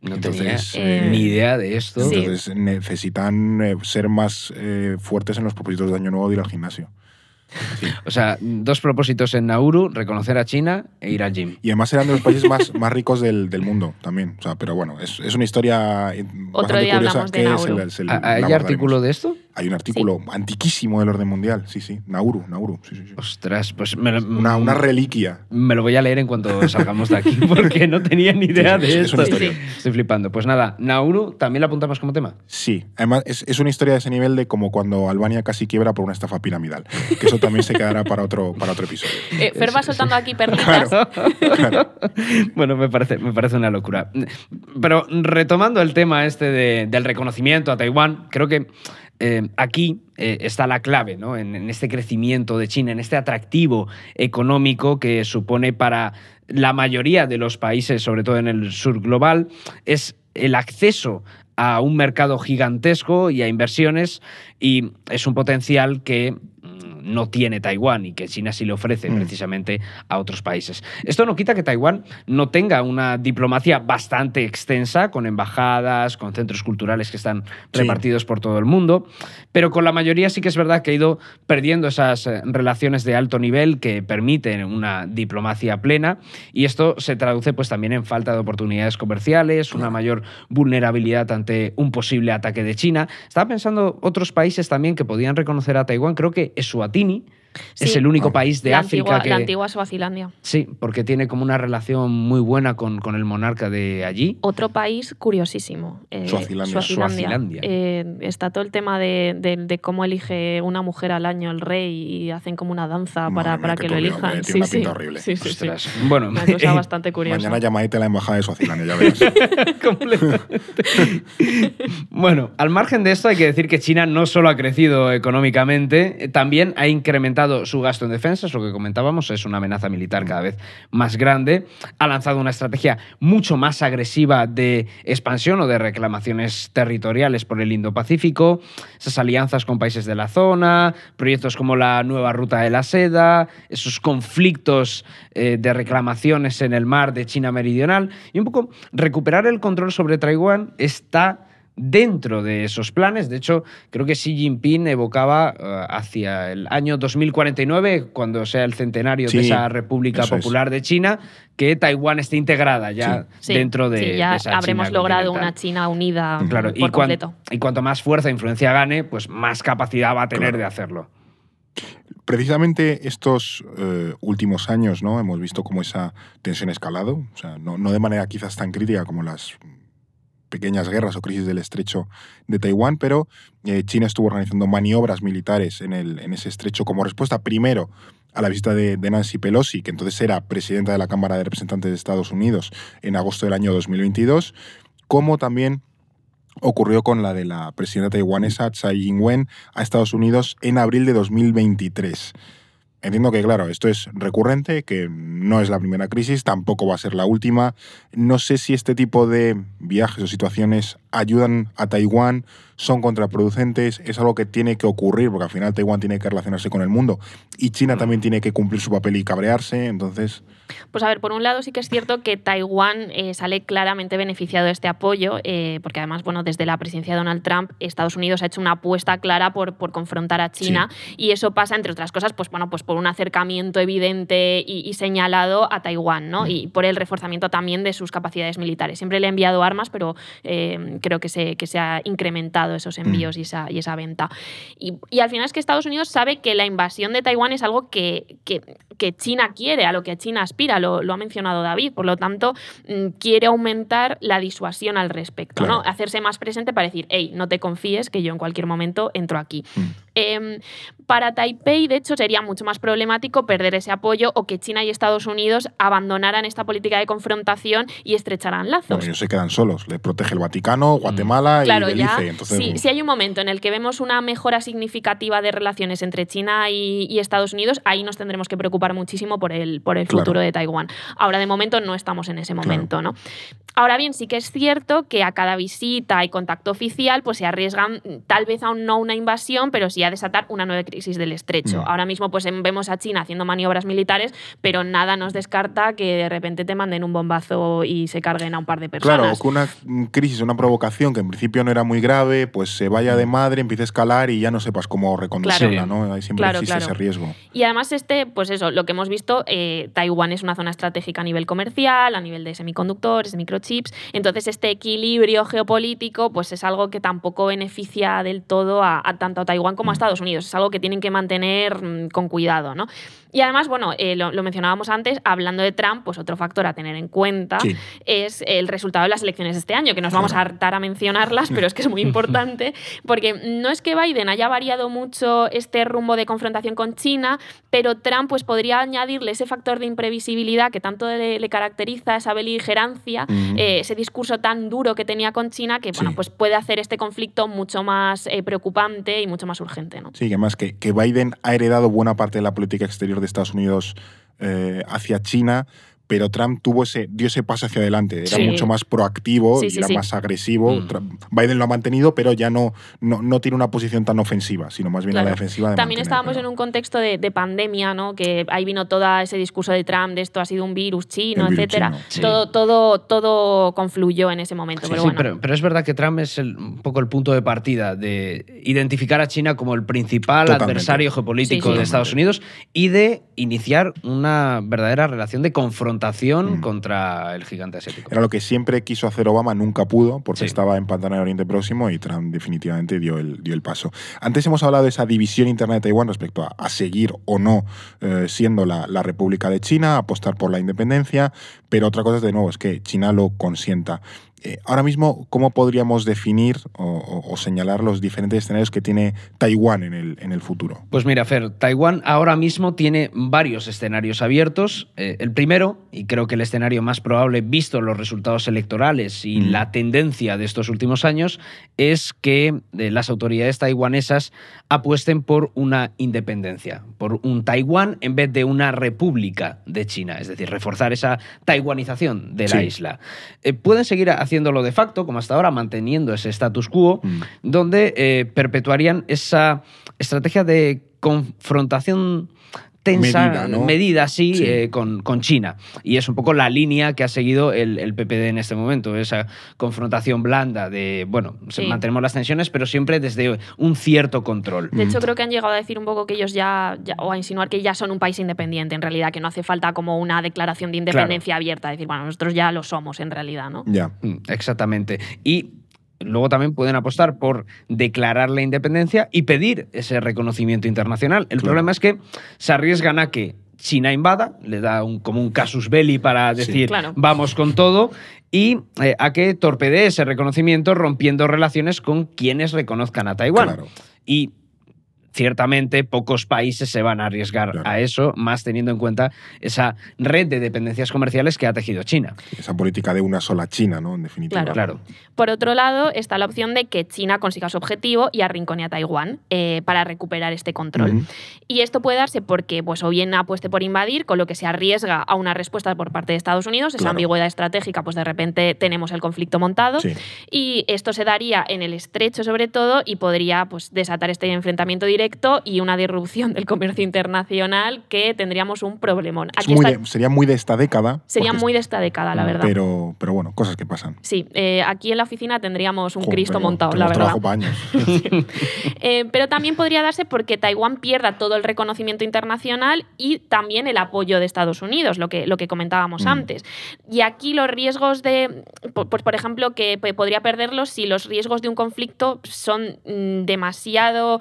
no entonces, tenía eh, ni idea de esto. Sí. Entonces necesitan eh, ser más eh, fuertes en los propósitos de Año Nuevo de ir al gimnasio. O sea, dos propósitos en Nauru, reconocer a China e ir al gym. Y además eran de los países más, más ricos del, del mundo también. O sea, pero bueno, es, es una historia eh, bastante día curiosa hablamos de que Nauru. se la- se la ¿Hay artículo de esto? Hay un artículo antiquísimo del orden mundial, sí, sí. Nauru, Nauru, sí, sí, sí. Ostras, pues me lo, Una, una reliquia. me lo voy a leer en cuanto salgamos de aquí, porque no tenía ni idea Sí, de es esto. una Sí, historia. sí. Estoy flipando. Pues nada, Nauru también lo apuntamos como tema. Sí, además es, es una historia de ese nivel de como cuando Albania casi quiebra por una estafa piramidal. Que eso también se quedará para otro, para otro episodio. Eh, Fer va soltando aquí perlitas. Claro, claro. bueno, me parece, me parece una locura. Pero retomando el tema este de- del reconocimiento a Taiwán, creo que eh, aquí eh, está la clave, ¿no? En, este crecimiento de China, en este atractivo económico que supone para la mayoría de los países, sobre todo en el sur global, es el acceso a un mercado gigantesco y a inversiones y es un potencial que mm, no tiene Taiwán y que China sí le ofrece Mm. precisamente a otros países. Esto no quita que Taiwán no tenga una diplomacia bastante extensa, con embajadas, con centros culturales que están Sí. repartidos por todo el mundo, pero con la mayoría sí que es verdad que ha ido perdiendo esas eh, relaciones de alto nivel que permiten una diplomacia plena y esto se traduce pues también en falta de oportunidades comerciales, una mayor vulnerabilidad ante un posible ataque de China. Estaba pensando otros países también que podían reconocer a Taiwán, creo que Eswatini es Sí. el único país de la, África antigua, que... la antigua Suazilandia. Sí, porque tiene como una relación muy buena con, con el monarca de allí. Otro país curiosísimo. eh, Suazilandia. Suazilandia. Eh, está todo el tema de, de- de cómo elige una mujer al año el rey y hacen como una danza Madre para, mía, para que lo elijan. hombre, tiene una pinta horrible. Sí, sí, sí. Ostras. Bueno, Una cosa bastante curiosa. Mañana llamadete a la embajada de Suazilandia, ya verás. Completamente. bueno, al margen de esto hay que decir que China no solo ha crecido económicamente, eh, también ha incrementado su gasto en defensa, es lo que comentábamos, es una amenaza militar cada vez más grande, ha lanzado una estrategia mucho más agresiva de expansión o de reclamaciones territoriales por el Indo-Pacífico, esas alianzas con países de la zona, proyectos como la nueva ruta de la seda, esos conflictos eh, de reclamaciones en el mar de China Meridional. Y un poco recuperar el control sobre Taiwán está dentro de esos planes. De hecho, creo que Xi Jinping evocaba eh, hacia el año 2049, cuando sea el centenario Sí, de esa República es. Popular de China, que Taiwán esté integrada ya Sí, dentro de, sí, ya de esa habremos China logrado una China unida Claro, por y, cuan- completo. y cuanto más fuerza e influencia gane, pues más capacidad va a tener Claro. de hacerlo. Precisamente estos eh, últimos años, ¿no? Hemos visto cómo esa tensión ha escalado, o sea, no, no de manera quizás tan crítica como las pequeñas guerras o crisis del estrecho de Taiwán, pero eh, China estuvo organizando maniobras militares en, el, en ese estrecho como respuesta primero a la visita de, de Nancy Pelosi, que entonces era presidenta de la Cámara de Representantes de Estados Unidos en agosto del año 2022, como también ocurrió con la de la presidenta taiwanesa Tsai Ing-wen a Estados Unidos en abril de 2023. Entiendo que, claro, esto es recurrente, que no es la primera crisis, tampoco va a ser la última. No sé si este tipo de viajes o situaciones ayudan a Taiwán, son contraproducentes, es algo que tiene que ocurrir, porque al final Taiwán tiene que relacionarse con el mundo y China también tiene que cumplir su papel y cabrearse, entonces... Pues a ver, por un lado sí que es cierto que Taiwán eh, sale claramente beneficiado de este apoyo, eh, porque además, bueno, desde la presidencia de Donald Trump, Estados Unidos ha hecho una apuesta clara por, por confrontar a China y eso pasa, entre otras cosas, pues bueno, pues por un acercamiento evidente y, señalado a Taiwán, ¿no? Mm. Y por el reforzamiento también de sus capacidades militares. Siempre le ha enviado armas, pero eh, creo que se, que se ha incrementado esos envíos mm. y, esa, y esa venta. Y, y, al final es que Estados Unidos sabe que la invasión de Taiwán es algo que, que, que China quiere, a lo que China aspira, lo, lo, ha mencionado David. Por lo tanto, mm, quiere aumentar la disuasión al respecto, ¿no? Hacerse más presente para decir, hey, no te confíes que yo en cualquier momento entro aquí. Mm. Em, para Taipei, de hecho, sería mucho más problemático perder ese apoyo o que China y Estados Unidos abandonaran esta política de confrontación y estrecharan lazos. Bueno, ellos se quedan solos. Le protege el Vaticano, Guatemala y Belice. Entonces, si, hay un momento en el que vemos una mejora significativa de relaciones entre China y, Estados Unidos, ahí nos tendremos que preocupar muchísimo por el, por el futuro de Taiwán. Ahora, de momento, no estamos en ese momento. ¿no? Ahora bien, sí que es cierto que a cada visita y contacto oficial pues se arriesgan tal vez aún no una invasión, pero sí a desatar una nueva crisis del estrecho. Mm. Ahora mismo pues em, vemos a China haciendo maniobras militares, pero nada nos descarta que de repente te manden un bombazo y se carguen a un par de personas. Claro, que una crisis, una provocación que en principio no era muy grave, pues se vaya de madre, empiece a escalar y ya no sepas cómo reconducirla, ¿no? Ahí siempre existe ese riesgo. Y además este, pues eso, lo que hemos visto, eh, Taiwán es una zona estratégica a nivel comercial, a nivel de semiconductores, microchips, entonces este equilibrio geopolítico pues es algo que tampoco beneficia del todo a, tanto a Taiwán como a Estados Unidos. Es algo que tienen que mantener mm, con cuidado, ¿no? Y además, bueno, eh, lo, mencionábamos antes, hablando de Trump, pues otro factor a tener en cuenta es el resultado de las elecciones de este año, que nos vamos a hartar a mencionarlas, pero es que es muy importante, porque no es que Biden haya variado mucho este rumbo de confrontación con China, pero Trump pues podría añadirle ese factor de imprevisibilidad que tanto le, caracteriza, esa beligerancia, eh, ese discurso tan duro que tenía con China, que bueno, pues puede hacer este conflicto mucho más eh, preocupante y mucho más urgente. Sí, además que, que Biden ha heredado buena parte de la política exterior de Estados Unidos eh, hacia China pero Trump tuvo ese, dio ese paso hacia adelante. Era mucho más proactivo y era más agresivo. Mm. Biden lo ha mantenido, pero ya no, no, tiene una posición tan ofensiva, sino más bien a la defensiva. También estábamos en un contexto de, pandemia, ¿no? que ahí vino todo ese discurso de Trump de esto ha sido un virus chino, etcétera. Todo, todo, todo confluyó en ese momento. pero, bueno. pero, es verdad que Trump es un poco el punto de partida de identificar a China como el principal adversario geopolítico de Estados Unidos y de iniciar una verdadera relación de confrontación Mm. contra el gigante asiático. Era lo que siempre quiso hacer Obama, nunca pudo, porque estaba en Pantano de Oriente Próximo y Trump definitivamente dio el, dio el paso. Antes hemos hablado de esa división interna de Taiwán respecto a, seguir o no eh, siendo la, la República de China, apostar por la independencia, pero otra cosa es de nuevo, es que China lo consienta. Eh, ahora mismo, ¿cómo podríamos definir o, señalar los diferentes escenarios que tiene Taiwán en el, en el, futuro? Pues mira, Fer, Taiwán ahora mismo tiene varios escenarios abiertos. Eh, el primero, y creo que el escenario más probable, visto los resultados electorales y mm. la tendencia de estos últimos años, es que eh, las autoridades taiwanesas apuesten por una independencia, por un Taiwán en vez de una república de China, es decir, reforzar esa taiwanización de la isla. pueden seguir haciendo haciéndolo de facto, como hasta ahora, manteniendo ese status quo, mm. donde eh, perpetuarían esa estrategia de confrontación tensa, medida, sí, eh, con, con, China. Y es un poco la línea que ha seguido el, el PPD en este momento, esa confrontación blanda de, bueno, mantenemos las tensiones, pero siempre desde un cierto control. De hecho, creo que han llegado a decir un poco que ellos ya, o a insinuar que ya son un país independiente, en realidad, que no hace falta como una declaración de independencia abierta, decir, bueno, nosotros ya lo somos en realidad, ¿no? Ya. Mm, exactamente. Y luego también pueden apostar por declarar la independencia y pedir ese reconocimiento internacional. El problema es que se arriesgan a que China invada, le da un, como un casus belli para decir vamos con todo, y eh, a que torpedee ese reconocimiento rompiendo relaciones con quienes reconozcan a Taiwán. Y ciertamente pocos países se van a arriesgar Claro. a eso, más teniendo en cuenta esa red de dependencias comerciales que ha tejido China. Esa política de una sola China, ¿no? En definitiva. Claro. Claro. Por otro lado, está la opción de que China consiga su objetivo y arrincone a Taiwán eh, para recuperar este control. Y esto puede darse porque, pues, o bien apueste por invadir, con lo que se arriesga a una respuesta por parte de Estados Unidos, esa Claro. ambigüedad estratégica, pues de repente tenemos el conflicto montado. Sí. Y esto se daría en el estrecho, sobre todo, y podría pues, desatar este enfrentamiento directo y una disrupción del comercio internacional que tendríamos un problemón. Es Aquí muy está- de- sería muy de esta década. sería muy de esta década, la verdad. Pero, pero bueno, cosas que pasan. Sí, eh, aquí en la oficina tendríamos un Joder, Cristo montado, la verdad. para años. Eh, pero también podría darse porque Taiwán pierda todo el reconocimiento internacional y también el apoyo de Estados Unidos, lo que, lo que comentábamos Mm. antes. Y aquí los riesgos de, pues por ejemplo, que podría perderlos si los riesgos de un conflicto son mm, demasiado,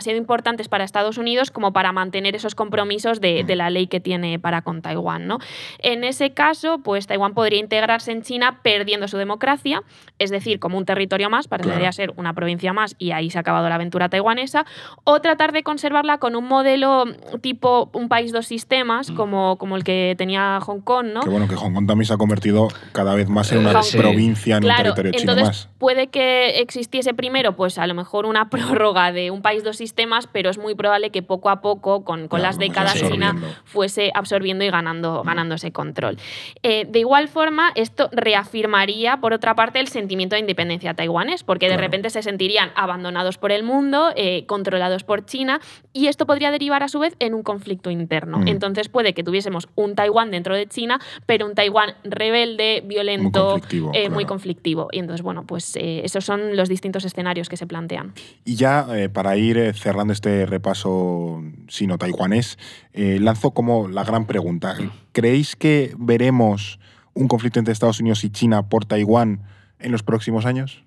demasiado importantes para Estados Unidos como para mantener esos compromisos de, de la ley que tiene para con Taiwán. ¿no? En ese caso, pues Taiwán podría integrarse en China perdiendo su democracia, es decir, como un territorio más, parecería Claro. ser una provincia más y ahí se ha acabado la aventura taiwanesa, o tratar de conservarla con un modelo tipo un país dos sistemas, como, como el que tenía Hong Kong, ¿no? Que bueno, que Hong Kong también se ha convertido cada vez más en una provincia, en un territorio chino entonces más. puede que existiese primero, pues a lo mejor una prórroga de un país dos sistemas, pero es muy probable que poco a poco, con, con Claro, las décadas, China fuese absorbiendo y ganando, ganando ese control. Eh, de igual forma, esto reafirmaría, por otra parte, el sentimiento de independencia taiwanés, porque de repente se sentirían abandonados por el mundo, eh, controlados por China, y esto podría derivar a su vez en un conflicto interno. Mm. Entonces puede que tuviésemos un Taiwán dentro de China, pero un Taiwán rebelde, violento, conflictivo, eh, muy conflictivo. Y entonces, bueno, pues esos son los distintos escenarios que se plantean. Y ya para ir cerrando este repaso sino-taiwanés, eh, lanzo como la gran pregunta. ¿Creéis que veremos un conflicto entre Estados Unidos y China por Taiwán en los próximos años?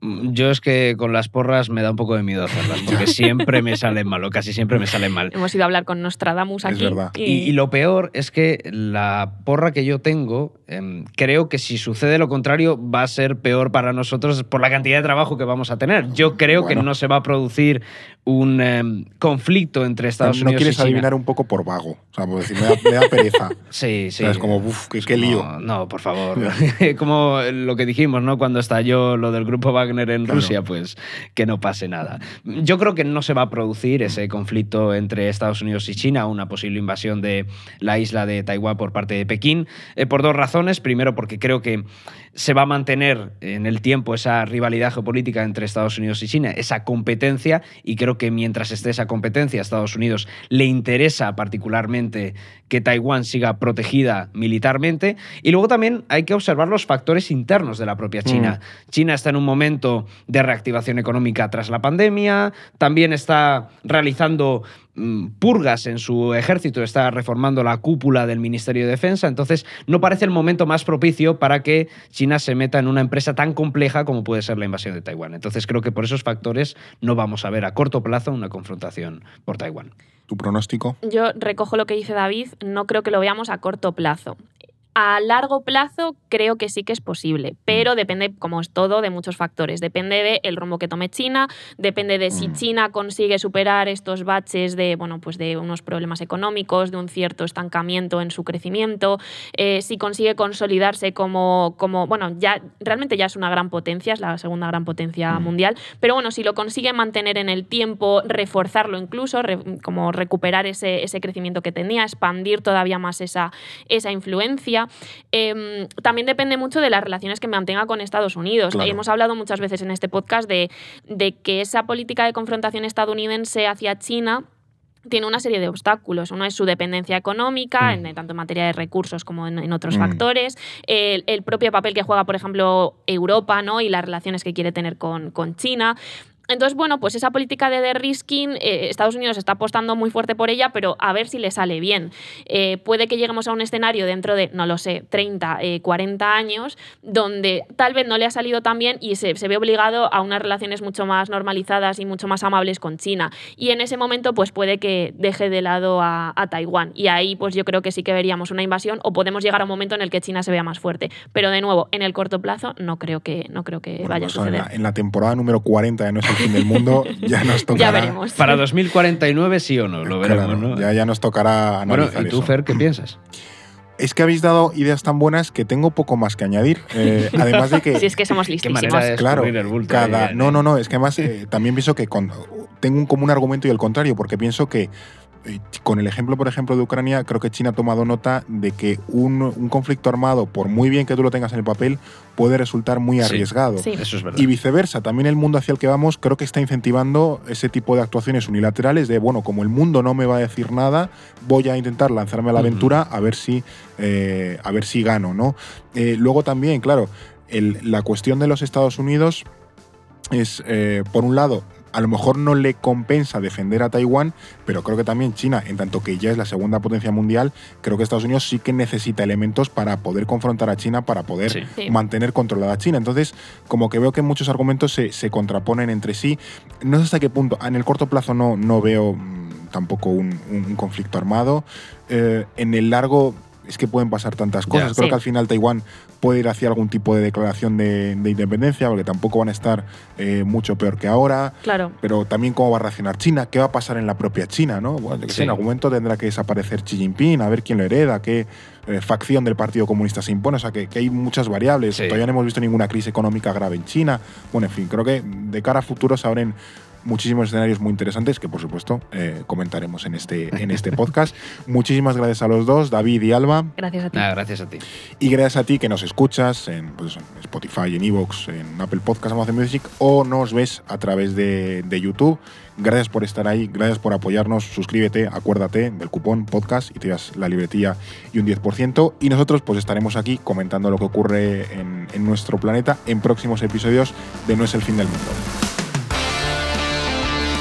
Mm, Yo es que con las porras me da un poco de miedo hacerlas, porque siempre me salen mal, o casi siempre me salen mal. Hemos ido a hablar con Nostradamus Es aquí. verdad. Y, y lo peor es que la porra que yo tengo, em, creo que si sucede lo contrario, va a ser peor para nosotros por la cantidad de trabajo que vamos a tener. Yo creo Bueno. que no se va a producir un em, conflicto entre Estados no Unidos quieres y China. adivinar un poco por vago. O sea, por decir, me da, me da pereza. Sí, sí. O sea, es como, uff, qué, lío. No, por favor. como lo que dijimos, ¿no? Cuando estalló lo del grupo Wagner en Claro. Rusia, pues que no pase nada. Yo creo que no se va a producir ese conflicto entre Estados Unidos y China, una posible invasión de la isla de Taiwán por parte de Pekín, eh, por dos razones. Primero, porque creo que se va a mantener en el tiempo esa rivalidad geopolítica entre Estados Unidos y China, esa competencia, y creo que mientras esté esa competencia, a Estados Unidos le interesa particularmente que Taiwán siga protegida militarmente. Y luego también hay que observar los factores internos de la propia China. China está en un momento de reactivación económica tras la pandemia, también está realizando mm, purgas en su ejército, está reformando la cúpula del Ministerio de Defensa, entonces no parece el momento más propicio para que China se meta en una empresa tan compleja como puede ser la invasión de Taiwán. Entonces creo que por esos factores no vamos a ver a corto plazo una confrontación por Taiwán. ¿Tu pronóstico? Yo recojo lo que dice David, no creo que lo veamos a corto plazo. A largo plazo creo que sí que es posible, pero depende, como es todo, de muchos factores. Depende del rumbo que tome China, depende de si Mm. China consigue superar estos baches de, bueno, pues de unos problemas económicos, de un cierto estancamiento en su crecimiento, eh, si consigue consolidarse como, como, bueno, ya realmente ya es una gran potencia, es la segunda gran potencia Mm. mundial, pero bueno, si lo consigue mantener en el tiempo, reforzarlo incluso, re- como recuperar ese, ese crecimiento que tenía, expandir todavía más esa, esa influencia. Em, también depende mucho de las relaciones que mantenga con Estados Unidos. Claro. Hemos hablado muchas veces en este podcast de, de que esa política de confrontación estadounidense hacia China tiene una serie de obstáculos. Uno es su dependencia económica, Mm. en, tanto en materia de recursos como en, en otros Mm. factores, el, el propio papel que juega, por ejemplo, Europa ¿no? y las relaciones que quiere tener con, con China. Entonces, bueno, pues esa política de de-risking, eh, Estados Unidos está apostando muy fuerte por ella, pero a ver si le sale bien. Eh, puede que lleguemos a un escenario dentro de, no lo sé, 30, eh, 40 años, donde tal vez no le ha salido tan bien y se, se ve obligado a unas relaciones mucho más normalizadas y mucho más amables con China. Y en ese momento, pues puede que deje de lado a, a Taiwán. Y ahí, pues yo creo que sí que veríamos una invasión o podemos llegar a un momento en el que China se vea más fuerte. Pero de nuevo, en el corto plazo, no creo que, no creo que Bueno, vaya a pues en, suceder. la, en la temporada número 40 de nuestra el fin del mundo, ya nos tocará. Ya veremos. Para 2049 sí o no, lo veremos, Claro, ¿no? ya, ya nos tocará bueno, analizar ¿y tú, eso. Fer, qué piensas? Es que habéis dado ideas tan buenas que tengo poco más que añadir. Eh, además de que Si es que somos listísimos. de Claro, el bulto cada, ahí, no, ¿eh? no, no, es que además eh, también pienso que con- tengo un, como un argumento y el contrario, porque pienso que eh, con el ejemplo, por ejemplo, de Ucrania, creo que China ha tomado nota de que un, un conflicto armado, por muy bien que tú lo tengas en el papel, puede resultar muy arriesgado. Sí. Eso es verdad. Y viceversa, también el mundo hacia el que vamos creo que está incentivando ese tipo de actuaciones unilaterales de, bueno, como el mundo no me va a decir nada, voy a intentar lanzarme a la aventura a ver si, eh, a ver si gano, ¿no? Eh, luego también, claro, el- la cuestión de los Estados Unidos es, eh, por un lado, a lo mejor no le compensa defender a Taiwán, pero creo que también China, en tanto que ya es la segunda potencia mundial, creo que Estados Unidos sí que necesita elementos para poder confrontar a China, para poder Sí. Mantener controlada a China. Entonces, como que veo que muchos argumentos se, se contraponen entre sí. No sé hasta qué punto, en el corto plazo no, no veo mm, tampoco un, un- un conflicto armado. Eh, en el largo es que pueden pasar tantas cosas. Creo Sí. que al final Taiwán puede ir hacia algún tipo de declaración de, de independencia, porque tampoco van a estar eh, mucho peor que ahora. Claro. Pero también cómo va a reaccionar China, qué va a pasar en la propia China, ¿no? Bueno, Sí. en algún momento tendrá que desaparecer Xi Jinping, a ver quién lo hereda, qué eh, facción del Partido Comunista se impone, o sea, que, que hay muchas variables. Sí. Todavía no hemos visto ninguna crisis económica grave en China. Bueno, en fin, creo que de cara a futuro se abren muchísimos escenarios muy interesantes que, por supuesto, eh, comentaremos en este, en este podcast. Muchísimas gracias a los dos, David y Alba. Gracias a ti. Nada, gracias a ti. Y gracias a ti que nos escuchas en, pues, en Spotify, en Evox, en Apple Podcasts, Amazon Music o nos ves a través de, de YouTube. Gracias por estar ahí, gracias por apoyarnos. Suscríbete, acuérdate del cupón podcast y te das la libretilla y un 10%. Y nosotros pues estaremos aquí comentando lo que ocurre en, en nuestro planeta en próximos episodios de No es el fin del mundo.